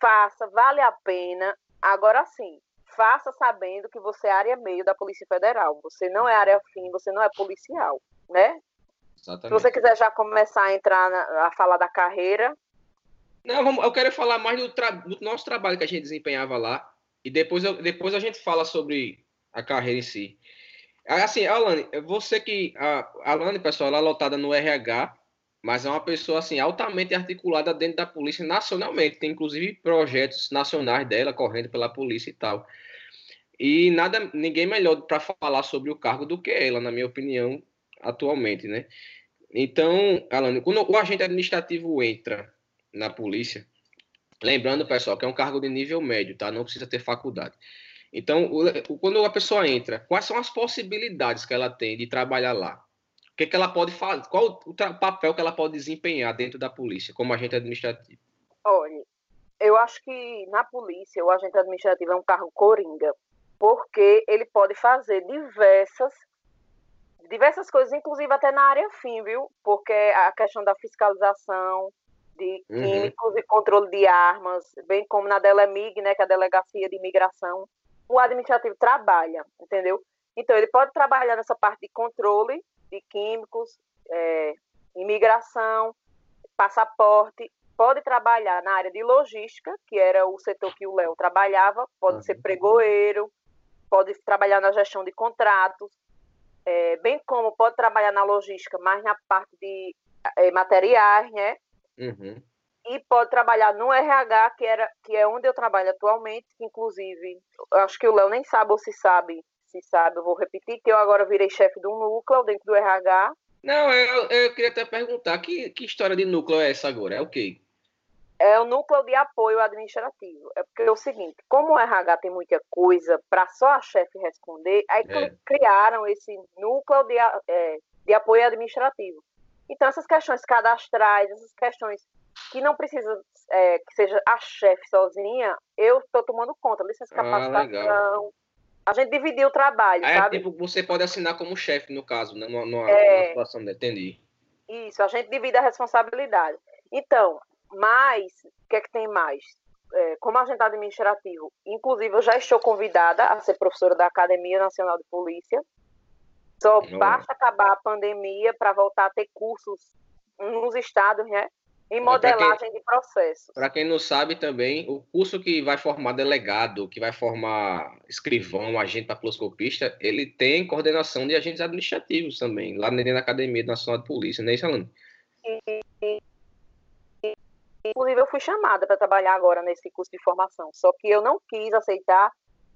faça, vale a pena. Agora sim, faça sabendo que você é área meio da Polícia Federal. Você não é área fim, você não é policial, né? Exatamente. Se você quiser já começar a entrar na, a falar da carreira. Não, vamos, eu quero falar mais do, do, nosso trabalho que a gente desempenhava lá. E depois, eu, depois a gente fala sobre a carreira em si. Assim, Alane, você que. A Alane, pessoal, ela é lotada no RH, mas é uma pessoa assim altamente articulada dentro da polícia nacionalmente. Tem inclusive projetos nacionais dela correndo pela polícia e tal. E nada, ninguém melhor para falar sobre o cargo do que ela, na minha opinião, atualmente, né? Então, Alan, quando o agente administrativo entra na polícia, lembrando, pessoal, que é um cargo de nível médio, tá? Não precisa ter faculdade. Então, quando a pessoa entra, quais são as possibilidades que ela tem de trabalhar lá? O que, que ela pode fazer? Qual o papel que ela pode desempenhar dentro da polícia como agente administrativo? Olha, eu acho que na polícia o agente administrativo é um cargo coringa, porque ele pode fazer diversas diversas coisas, inclusive até na área fim, viu? Porque a questão da fiscalização de uhum. químicos uhum. e controle de armas, bem como na Delemig, né, que é a Delegacia de Imigração, o administrativo trabalha, entendeu? Então, ele pode trabalhar nessa parte de controle de químicos, é, imigração, passaporte, pode trabalhar na área de logística, que era o setor que o Léo trabalhava, pode ser pregoeiro, pode trabalhar na gestão de contratos, é, bem como pode trabalhar na logística, mas na parte de é, materiais, né? Uhum. E pode trabalhar no RH, que, era, que é onde eu trabalho atualmente, que inclusive, acho que o Léo nem sabe ou se sabe, se sabe, eu vou repetir, que eu agora virei chefe de um núcleo dentro do RH. Não, eu, eu queria até perguntar, que, que história de núcleo é essa agora? É o quê? é o núcleo de apoio administrativo. É porque é o seguinte, como o RH tem muita coisa para só a chefe responder, aí é. criaram esse núcleo de, é, de apoio administrativo. Então, essas questões cadastrais, essas questões que não precisa é, que seja a chefe sozinha, eu estou tomando conta. Licença ah, capacitação. Ah, a gente dividiu o trabalho, é, sabe? Tipo, você pode assinar como chefe, no caso, né? Numa, numa, é... numa situação, entendi. Isso, a gente divide a responsabilidade. Então, mas, o que é que tem mais? É, como agente administrativo, inclusive eu já estou convidada a ser professora da Academia Nacional de Polícia. Só basta acabar a pandemia para voltar a ter cursos nos estados, né? Em modelagem quem, de processo. Para quem não sabe também, o curso que vai formar delegado, que vai formar escrivão, agente papiloscopista, ele tem coordenação de agentes administrativos também, lá dentro da Academia Nacional de Polícia, não é isso, Alana? Inclusive, eu fui chamada para trabalhar agora nesse curso de formação, só que eu não quis aceitar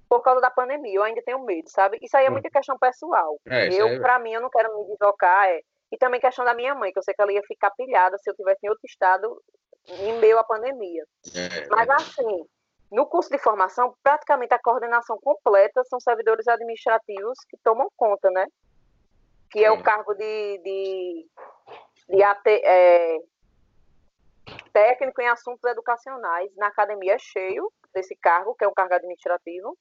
por causa da pandemia. Eu ainda tenho medo, sabe? Isso aí é hum. muita questão pessoal. É, eu, é... para mim, eu não quero me deslocar. É... E também questão da minha mãe, que eu sei que ela ia ficar pilhada se eu tivesse em outro estado em meio à pandemia. É, Mas, assim, no curso de formação, praticamente a coordenação completa são servidores administrativos que tomam conta, né? Que é o cargo de, de, de AT, é, técnico em assuntos educacionais. Na academia é cheio desse cargo, que é um cargo administrativo.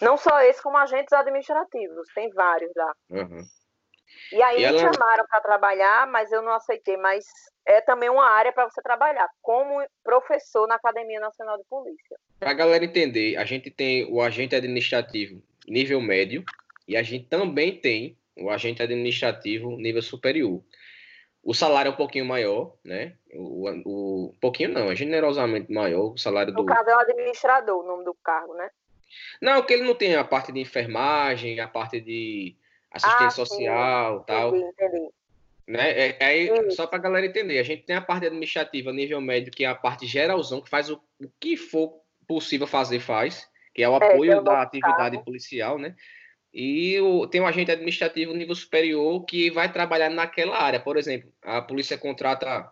Não só esse, como agentes administrativos, tem vários lá. Uhum. E aí e ela... me chamaram para trabalhar, mas eu não aceitei. Mas é também uma área para você trabalhar, como professor na Academia Nacional de Polícia. Para a galera entender, a gente tem o agente administrativo nível médio e a gente também tem o agente administrativo nível superior. O salário é um pouquinho maior, né? O, o pouquinho não, é generosamente maior o salário no do. No caso é o administrador, o nome do cargo, né? Não, que ele não tem a parte de enfermagem, a parte de assistência ah, social, sim. tal. Entendi, entendi. Né? É, é, só para a galera entender, a gente tem a parte administrativa nível médio, que é a parte geralzão, que faz o, o que for possível fazer, faz, que é o apoio é, da atividade policial, né? E o, tem um agente administrativo nível superior que vai trabalhar naquela área. Por exemplo, a polícia contrata,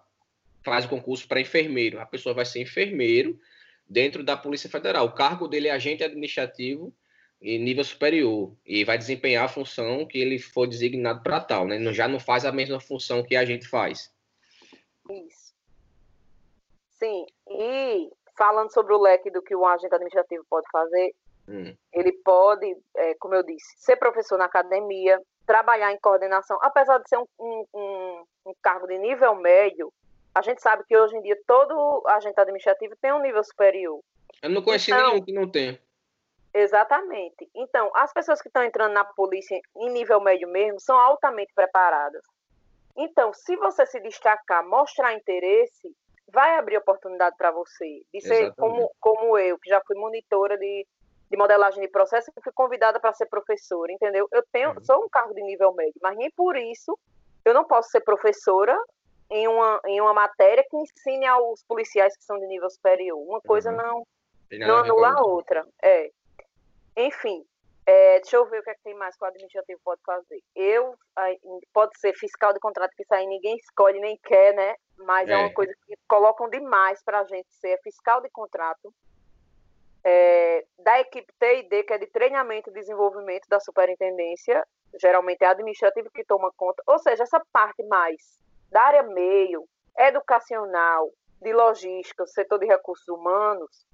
faz o concurso para enfermeiro. A pessoa vai ser enfermeiro dentro da Polícia Federal. O cargo dele é agente administrativo em nível superior e vai desempenhar a função que ele for designado para tal, né? Já não faz a mesma função que a gente faz. Isso. Sim, e falando sobre o leque do que um agente administrativo pode fazer, Hum. Ele pode, é, como eu disse, ser professor na academia, trabalhar em coordenação, apesar de ser um, um, um, um cargo de nível médio, a gente sabe que hoje em dia todo agente administrativo tem um nível superior. Eu não conheci então, nenhum que não tenha. Exatamente. Então, as pessoas que estão entrando na polícia em nível médio mesmo são altamente preparadas. Então, se você se destacar, mostrar interesse, vai abrir oportunidade para você de ser como, como eu, que já fui monitora de de modelagem de processo, fui convidada para ser professora, entendeu? Eu tenho, uhum. sou um cargo de nível médio, mas nem por isso eu não posso ser professora em uma, em uma matéria que ensine aos policiais que são de nível superior. Uma coisa uhum. não, não anula a outra. É. Enfim, é, deixa eu ver o que, é que tem mais que o administrativo pode fazer. Eu, pode ser fiscal de contrato, que isso aí ninguém escolhe nem quer, né? Mas é, é uma coisa que colocam demais para a gente ser fiscal de contrato é, da equipe TID, que é de treinamento e desenvolvimento da superintendência, geralmente é administrativo que toma conta, ou seja, essa parte mais da área meio, educacional, de logística, setor de recursos humanos,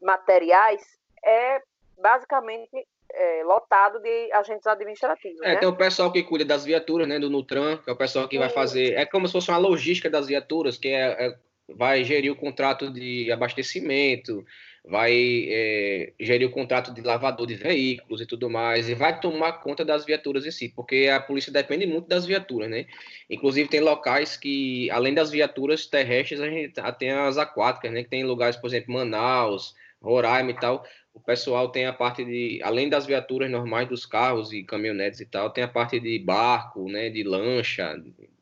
materiais, é basicamente é, lotado de agentes administrativos. É, né? tem o pessoal que cuida das viaturas, né, do Nutran, que é o pessoal que Sim. vai fazer. É como se fosse uma logística das viaturas, que é, é vai gerir o contrato de abastecimento, vai é, gerir o contrato de lavador de veículos e tudo mais, e vai tomar conta das viaturas em si, porque a polícia depende muito das viaturas, né? Inclusive tem locais que, além das viaturas terrestres, a gente tem as aquáticas, né? Que tem lugares, por exemplo, Manaus, Roraima e tal, o pessoal tem a parte de, além das viaturas normais dos carros e caminhonetes e tal, tem a parte de barco, né? De lancha,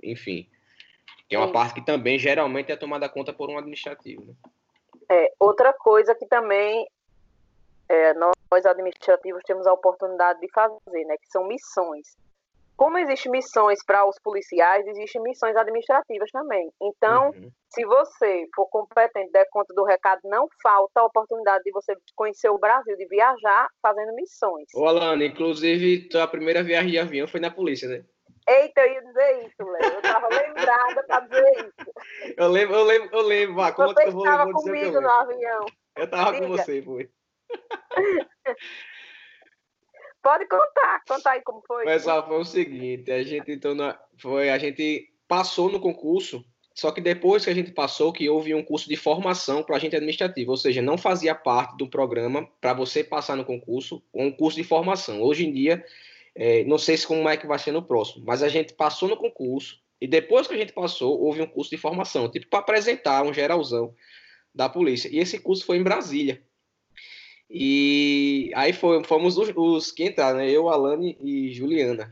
enfim. Que é uma parte que também geralmente é tomada conta por um administrativo, né? É, outra coisa que também é, nós administrativos temos a oportunidade de fazer, né, que são missões. Como existem missões para os policiais, existem missões administrativas também. Então, uhum. se você for competente, der conta do recado, não falta a oportunidade de você conhecer o Brasil, de viajar fazendo missões. Ô, Alana, inclusive, a primeira viagem de avião foi na polícia, né? Eita, eu ia dizer isso, Léo. Eu tava lembrada pra dizer isso. *laughs* Eu lembro, eu lembro, eu lembro. Como você eu vou, estava vou comigo no avião. Eu tava Diga. com você, foi. *laughs* Pode contar, contar aí como foi. Pessoal, foi o seguinte, a gente então foi, a gente passou no concurso, só que depois que a gente passou, que houve um curso de formação para agente administrativo, ou seja, não fazia parte do programa para você passar no concurso, um curso de formação. Hoje em dia, é, não sei se como é que vai ser no próximo, mas a gente passou no concurso e depois que a gente passou, houve um curso de formação, tipo para apresentar um geralzão da polícia. E esse curso foi em Brasília. E aí foi, fomos os, os que entraram, né? Eu, Alane e Juliana,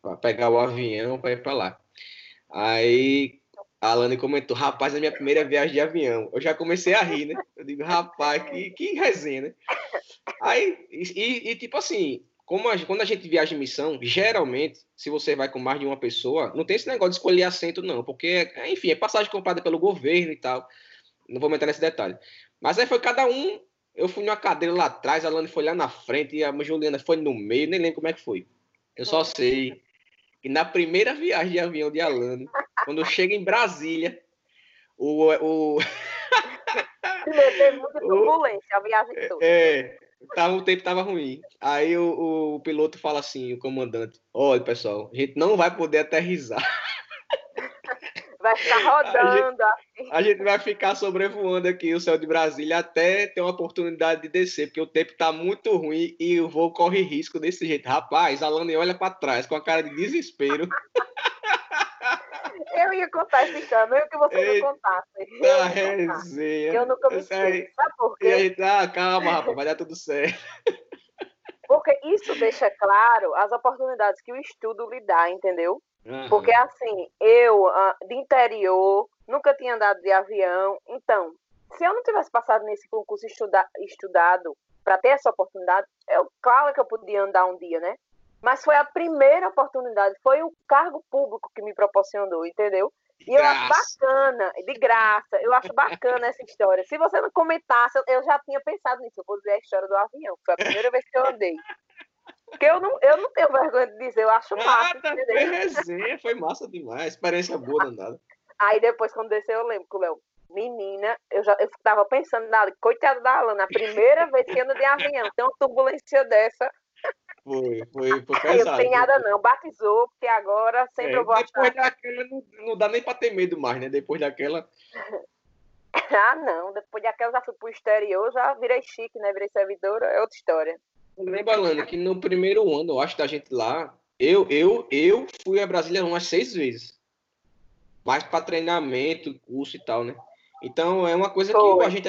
para pegar o avião para ir para lá. Aí a Alane comentou, rapaz, é a minha primeira viagem de avião. Eu já comecei a rir, né? Eu digo, rapaz, que, que resenha, né? Aí, e, e tipo assim, a, quando a gente viaja em missão, geralmente, se você vai com mais de uma pessoa, não tem esse negócio de escolher assento, não, porque, enfim, é passagem comprada pelo governo e tal. Não vou meter nesse detalhe. Mas aí foi cada um. Eu fui numa cadeira lá atrás, a Lani foi lá na frente e a Juliana foi no meio, nem lembro como é que foi. Eu só sei que na primeira viagem de avião de Alane, quando eu chego em Brasília, o. o... teve muita turbulência a viagem toda. É, Tava, o tempo tava ruim. Aí o, o piloto fala assim, o comandante, olha, pessoal, a gente não vai poder aterrizar. *laughs* Vai ficar rodando. A gente, a gente, vai ficar sobrevoando aqui o céu de Brasília até ter uma oportunidade de descer, porque o tempo tá muito ruim e o voo corre risco desse jeito. Rapaz, a Lani olha para trás com a cara de desespero. Eu ia contar esse cano, eu que você Ei, não contasse. Eu, resenha. eu nunca me esqueci. Sabe por quê? E aí, ah, calma, rapaz, vai dar tudo certo. Porque isso deixa claro as oportunidades que o estudo lhe dá, entendeu? Uhum. Porque assim, eu, ah, de interior, nunca tinha andado de avião. Então, se eu não tivesse passado nesse concurso estuda, estudado para ter essa oportunidade, eu, claro que eu podia andar um dia, né? Mas foi a primeira oportunidade, foi o cargo público que me proporcionou, entendeu? E eu acho bacana, de graça, eu acho bacana essa história. Se você não comentasse, eu já tinha pensado nisso. Eu vou dizer a história do avião, foi a primeira vez que eu andei. Porque eu não, eu não tenho vergonha de dizer, eu acho massa. Ah, foi resenha, foi massa demais, experiência boa danada. Aí depois, quando desceu, eu lembro que o Léo, menina, eu já eu tava pensando, nada, coitada da Alana, a primeira vez que ando de avião, tem uma turbulência dessa. Foi, foi, foi pesado. Eu tenho nada não, batizou, porque agora sempre é, eu vou Depois achar... daquela não, não dá nem pra ter medo mais, né? Depois daquela... *laughs* ah, não, depois daquela já fui pro exterior, já virei chique, né? Virei servidora, é outra história. Lembra, Lana, que no primeiro ano, eu acho, da gente lá, eu, eu, eu fui a Brasília umas seis vezes. Mais para treinamento, curso e tal, né? Então é uma coisa Foi. que a gente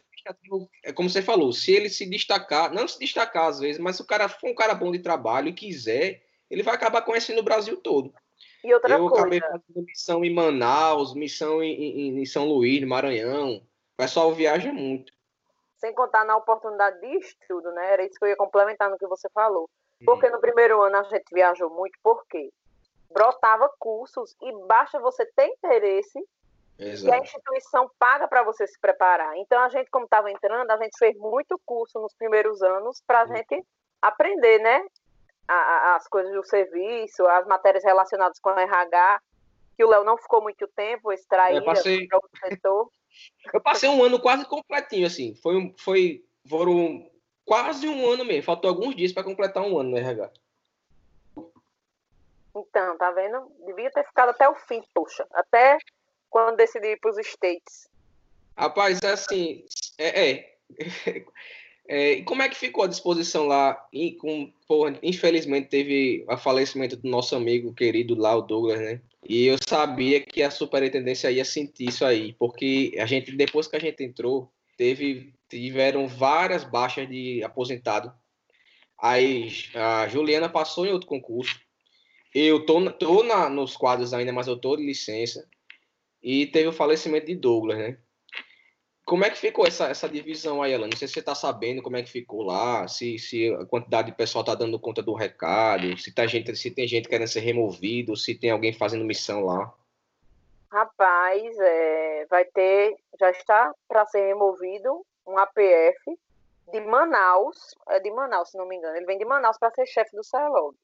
é como você falou, se ele se destacar, não se destacar às vezes, mas se o cara for um cara bom de trabalho e quiser, ele vai acabar conhecendo o Brasil todo. E outra eu coisa. acabei fazendo missão em Manaus, missão em, em, em São Luís, no Maranhão. O pessoal viaja muito. Sem contar na oportunidade de estudo, né? Era isso que eu ia complementar no que você falou. Porque no primeiro ano a gente viajou muito, porque brotava cursos e basta você ter interesse Exato. e a instituição paga para você se preparar. Então a gente, como estava entrando, a gente fez muito curso nos primeiros anos para a gente aprender, né? A, a, as coisas do serviço, as matérias relacionadas com o RH, que o Léo não ficou muito tempo extraído eu passei... setor. Eu passei um ano quase completinho, assim. Foi, foi, foram quase um ano mesmo. Faltou alguns dias para completar um ano no RH. Então, tá vendo? Devia ter ficado até o fim, poxa. Até quando decidi ir para os States. Rapaz, é assim, é, é, *laughs* é, e como é que ficou a disposição lá? E com, porra, infelizmente teve o falecimento do nosso amigo querido lá, o Douglas, né? E eu sabia que a superintendência ia sentir isso aí, porque a gente, depois que a gente entrou, teve, tiveram várias baixas de aposentado. Aí a Juliana passou em outro concurso. Eu tô, tô na, nos quadros ainda, mas eu tô de licença. E teve o falecimento de Douglas, né? Como é que ficou essa, essa divisão aí, Alan? Não sei se você está sabendo como é que ficou lá, se, se a quantidade de pessoal está dando conta do recado, se, tá gente, se tem gente querendo ser removido, se tem alguém fazendo missão lá. Rapaz, é, vai ter, já está para ser removido um APF de Manaus, é de Manaus, se não me engano. Ele vem de Manaus para ser chefe do CELOG.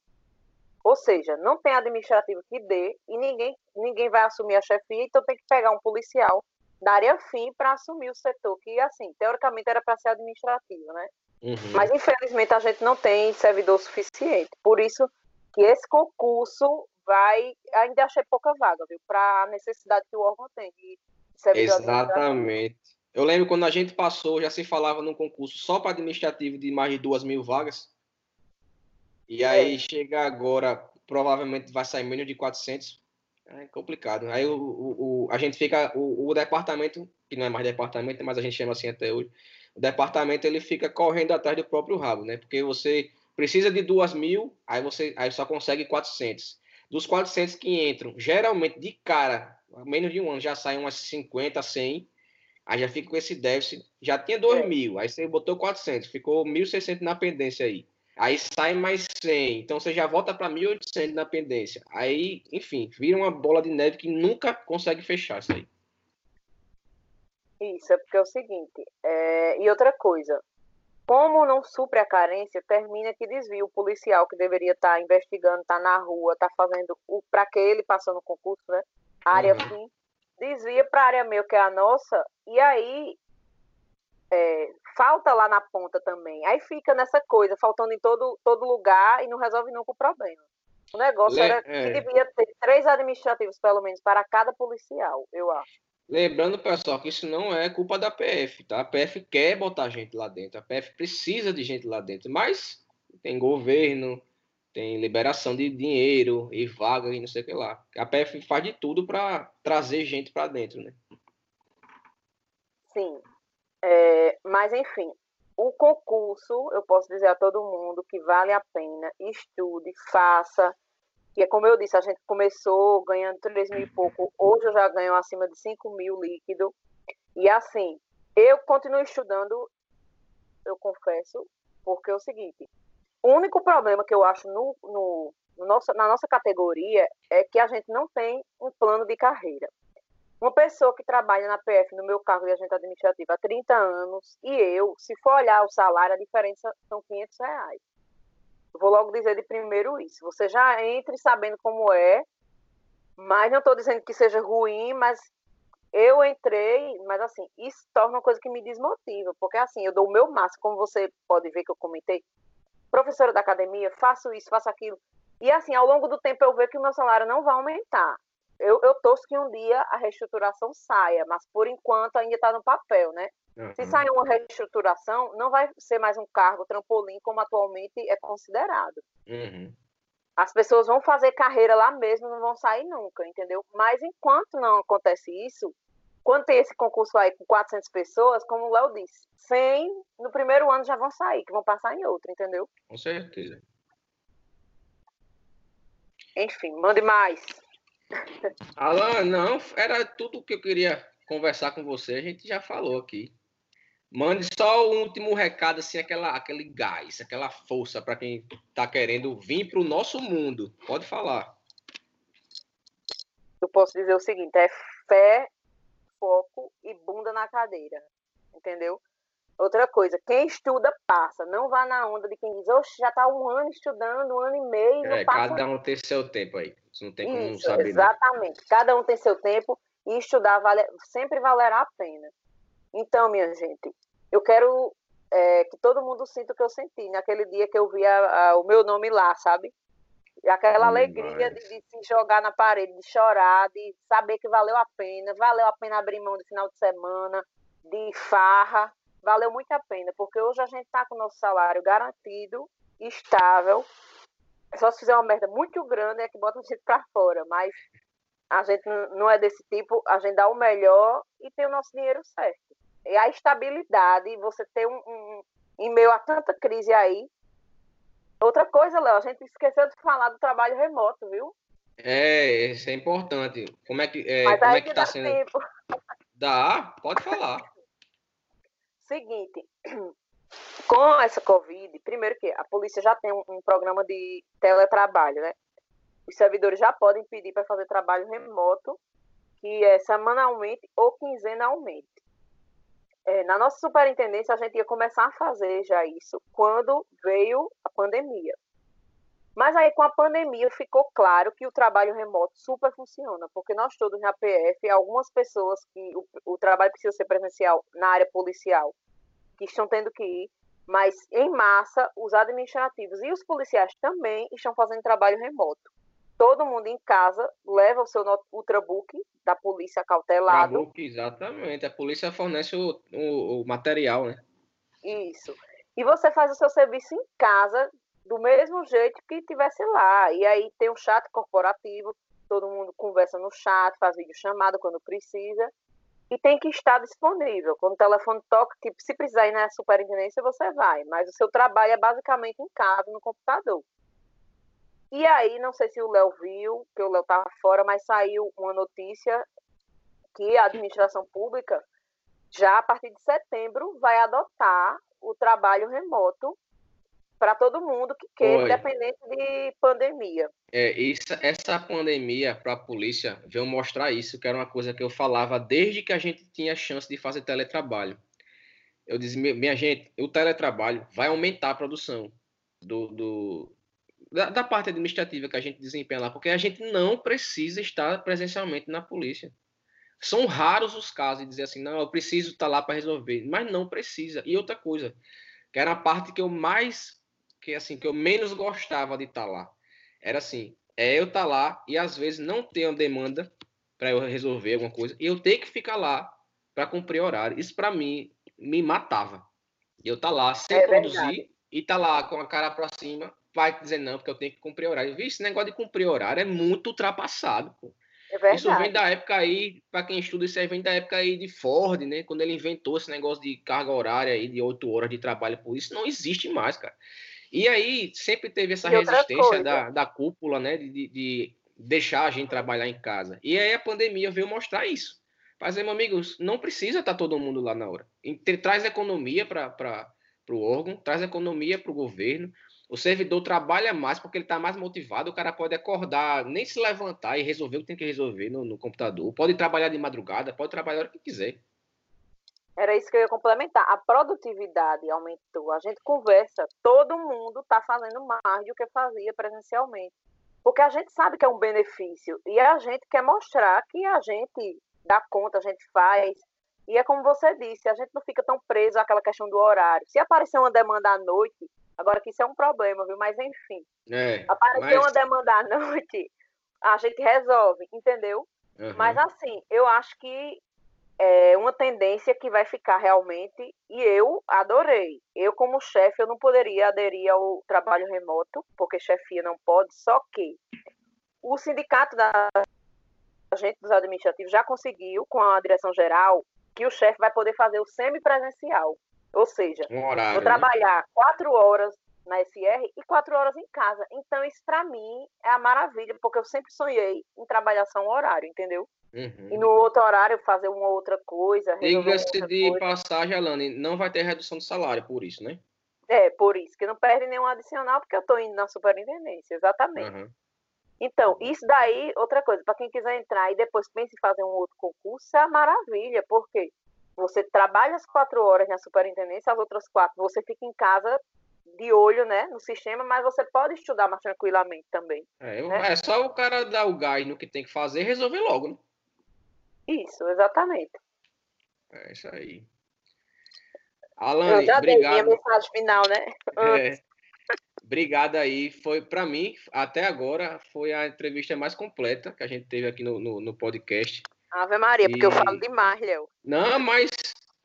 Ou seja, não tem administrativo que dê e ninguém, ninguém vai assumir a chefia, então tem que pegar um policial da área fim para assumir o setor, que, assim, teoricamente era para ser administrativo, né? Uhum. Mas, infelizmente, a gente não tem servidor suficiente. Por isso que esse concurso vai. Ainda achei pouca vaga, viu? Para a necessidade que o órgão tem de servidor Exatamente. Eu lembro quando a gente passou, já se falava num concurso só para administrativo de mais de duas mil vagas. E aí é. chega agora, provavelmente vai sair menos de 400. É complicado. Aí o, o, o a gente fica, o, o, departamento, que não é mais departamento, mas a gente chama assim até hoje, o departamento ele fica correndo atrás do próprio rabo, né? Porque você precisa de duas mil, aí você aí só consegue 400. Dos 400 que entram, geralmente de cara, menos de um ano já saem umas 50, 100, aí já fica com esse déficit. Já tinha 2 é. mil, aí você botou 400, ficou 1.600 na pendência aí. Aí sai mais 100, então você já volta para 1.800 na pendência. Aí, enfim, vira uma bola de neve que nunca consegue fechar isso aí. Isso, é porque é o seguinte, é... e outra coisa, como não supre a carência, termina que desvia o policial que deveria estar tá investigando, estar tá na rua, estar tá fazendo o para que ele passou no concurso, né? A área uhum. fim, desvia para a área meio que é a nossa, e aí é, falta lá na ponta também. Aí fica nessa coisa, faltando em todo, todo lugar e não resolve nunca o problema. O negócio Le era é. que devia ter três administrativos, pelo menos, para cada policial, eu acho. Lembrando, pessoal, que isso não é culpa da PF, tá? A PF quer botar gente lá dentro, a PF precisa de gente lá dentro, mas tem governo, tem liberação de dinheiro e vaga e não sei o que lá. A PF faz de tudo para trazer gente para dentro, né? Sim, é, mas, enfim, o concurso, eu posso dizer a todo mundo que vale a pena, estude, faça. Que é como eu disse, a gente começou ganhando 3 mil e pouco, hoje eu já ganho acima de 5 mil líquido. E assim, eu continuo estudando, eu confesso, porque é o seguinte: o único problema que eu acho no, no, no nosso, na nossa categoria é que a gente não tem um plano de carreira. Uma pessoa que trabalha na PF, no meu cargo de agente administrativo, há 30 anos, e eu, se for olhar o salário, a diferença são 500 reais. Eu vou logo dizer de primeiro isso. Você já entre sabendo como é, mas não estou dizendo que seja ruim, mas eu entrei, mas assim, isso torna uma coisa que me desmotiva, porque assim, eu dou o meu máximo, como você pode ver que eu comentei, professora da academia, faço isso, faço aquilo. E assim, ao longo do tempo eu vejo que o meu salário não vai aumentar eu, eu torço que um dia a reestruturação saia, mas por enquanto ainda está no papel, né? Uhum. Se sair uma reestruturação, não vai ser mais um cargo trampolim como atualmente é considerado. Uhum. As pessoas vão fazer carreira lá mesmo, não vão sair nunca, entendeu? Mas enquanto não acontece isso, quando tem esse concurso aí com 400 pessoas, como o Léo disse, 100 no primeiro ano já vão sair, que vão passar em outro, entendeu? Com certeza. Enfim, mande mais. Alan, não, era tudo que eu queria conversar com você, a gente já falou aqui. Mande só o último recado, assim, aquela, aquele gás, aquela força para quem está querendo vir para o nosso mundo. Pode falar. Eu posso dizer o seguinte: é fé, foco e bunda na cadeira. Entendeu? Outra coisa, quem estuda passa. Não vá na onda de quem diz, oxe, já está um ano estudando, um ano e meio. É, cada um tem seu tempo aí. Você não tem como Isso, saber. Exatamente. Não. Cada um tem seu tempo e estudar vale, sempre valerá a pena. Então, minha gente, eu quero é, que todo mundo sinta o que eu senti naquele dia que eu vi a, a, o meu nome lá, sabe? E aquela hum, alegria de, de, se jogar na parede, de chorar, de saber que valeu a pena, valeu a pena abrir mão de final de semana, de farra, valeu muito a pena, porque hoje a gente está com o nosso salário garantido, estável. Só se fizer uma merda muito grande é que bota a gente para fora, mas a gente não é desse tipo, a gente dá o melhor e tem o nosso dinheiro certo. E a estabilidade, você ter um, um em meio a tanta crise aí. Outra coisa, Léo, a gente esqueceu de falar do trabalho remoto, viu? É, isso é importante. Como é que, é, como é que tá sendo? Tempo. Dá, pode falar. Seguinte, *clears throat* com essa Covid, primeiro que a polícia já tem um, um programa de teletrabalho, né? Os servidores já podem pedir para fazer trabalho remoto, que é semanalmente ou quinzenalmente. É, na nossa superintendência, a gente ia começar a fazer já isso quando veio a pandemia. Mas aí com a pandemia ficou claro que o trabalho remoto super funciona, porque nós todos na PF, algumas pessoas que o, o trabalho precisa ser presencial na área policial, que estão tendo que ir, mas em massa os administrativos e os policiais também estão fazendo trabalho remoto. Todo mundo em casa leva o seu ultrabook da polícia cautelado. Ultrabook, exatamente. A polícia fornece o, o, o material, né? Isso. E você faz o seu serviço em casa do mesmo jeito que tivesse lá. E aí tem um chat corporativo, todo mundo conversa no chat, faz vídeo chamada quando precisa. E tem que estar disponível. Quando o telefone toca, tipo, se precisar ir na superintendência, você vai. Mas o seu trabalho é basicamente em casa, no computador. E aí, não sei se o Léo viu, que o Léo estava fora, mas saiu uma notícia que a administração pública, já a partir de setembro, vai adotar o trabalho remoto para todo mundo que queira, independente de pandemia. É, isso, essa pandemia para a polícia veio mostrar isso, que era uma coisa que eu falava desde que a gente tinha chance de fazer teletrabalho. Eu disse, minha gente, o teletrabalho vai aumentar a produção do, do da, da, parte administrativa que a gente desempenha lá, porque a gente não precisa estar presencialmente na polícia. São raros os casos de dizer assim, não, eu preciso estar lá para resolver, mas não precisa. E outra coisa, que era a parte que eu mais que assim que eu menos gostava de estar tá lá. Era assim, é eu estar tá lá e às vezes não ter uma demanda para eu resolver alguma coisa e eu ter que ficar lá para cumprir horário. Isso para mim me matava. Eu tá lá sem é produzir e tá lá com a cara para cima, vai dizer não, porque eu tenho que cumprir horário. Vi, esse negócio de cumprir horário é muito ultrapassado, pô. É isso vem da época aí, para quem estuda isso aí, vem da época aí de Ford, né? Quando ele inventou esse negócio de carga horária aí de oito horas de trabalho por isso, não existe mais, cara. E aí sempre teve essa resistência da, da cúpula, né? De, de, deixar a gente trabalhar em casa. E aí a pandemia veio mostrar isso. Fazer, meu amigo, não precisa estar tá todo mundo lá na hora. Traz economia para o órgão, traz economia para o governo. O servidor trabalha mais porque ele está mais motivado. O cara pode acordar, nem se levantar e resolver o que tem que resolver no, no computador. Pode trabalhar de madrugada, pode trabalhar a hora que quiser. Era isso que eu ia complementar. A produtividade aumentou. A gente conversa, todo mundo está fazendo mais do que fazia presencialmente. Porque a gente sabe que é um benefício e a gente quer mostrar que a gente dá conta, a gente faz. E é como você disse, a gente não fica tão preso àquela questão do horário. Se aparecer uma demanda à noite, agora que isso é um problema, viu? Mas enfim. É, aparecer mas... uma demanda à *laughs* noite, a gente resolve, entendeu? Uhum. Mas assim, eu acho que é uma tendência que vai ficar realmente e eu adorei. Eu como chefe eu não poderia aderir ao trabalho remoto porque chefia não pode, só que o sindicato da gente dos administrativos já conseguiu com a direção geral que o chefe vai poder fazer o semipresencial, ou seja, um horário, vou né? trabalhar né? quatro horas na SR e quatro horas em casa. Então isso para mim é a maravilha porque eu sempre sonhei em trabalhar só um horário, entendeu? Uhum. E no outro horário fazer uma outra coisa. Diga-se de coisa. passagem, Alane, não vai ter redução de salário por isso, né? É, por isso, que não perde nenhum adicional, porque eu estou indo na superintendência, exatamente. Uhum. Então, isso daí, outra coisa, para quem quiser entrar e depois pense em fazer um outro concurso, é maravilha, porque você trabalha as quatro horas na superintendência, as outras quatro você fica em casa de olho né, no sistema, mas você pode estudar mais tranquilamente também. É, né? é só o cara dar o gás no que tem que fazer e resolver logo, né? Isso, exatamente. É isso aí. Alan, Eu já obrigado. dei minha mensagem final, né? *laughs* É, obrigado aí. Foi, para mim, até agora, foi a entrevista mais completa que a gente teve aqui no, no, no podcast. Ave Maria, e... porque eu falo demais, Léo. Não, mas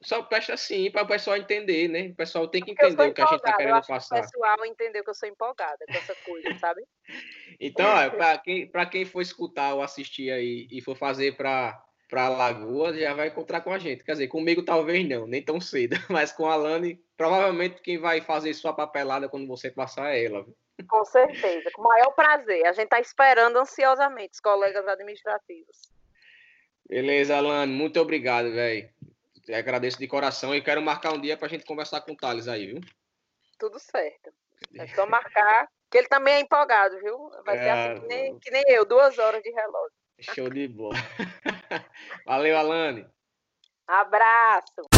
só presta assim para o pessoal entender, né? O pessoal tem que entender o que a gente está querendo passar. O pessoal entendeu que eu sou empolgada com essa coisa, sabe? *laughs* então, *laughs* para quem, quem for escutar ou assistir aí e for fazer para para Lagoa já vai encontrar com a gente. Quer dizer, comigo talvez não, nem tão cedo, *laughs* mas com a Lani, provavelmente quem vai fazer sua papelada quando você passar é ela. Com certeza, com o maior prazer. A gente está esperando ansiosamente os colegas administrativos. Beleza, Alane, muito obrigado, velho. Agradeço de coração e quero marcar um dia para a gente conversar com o Thales aí, viu? Tudo certo. É só marcar, que ele também é empolgado, viu? Vai é... ser assim que nem, que nem eu, duas horas de relógio. Show de bola. *laughs* Valeu, Alane. Abraço.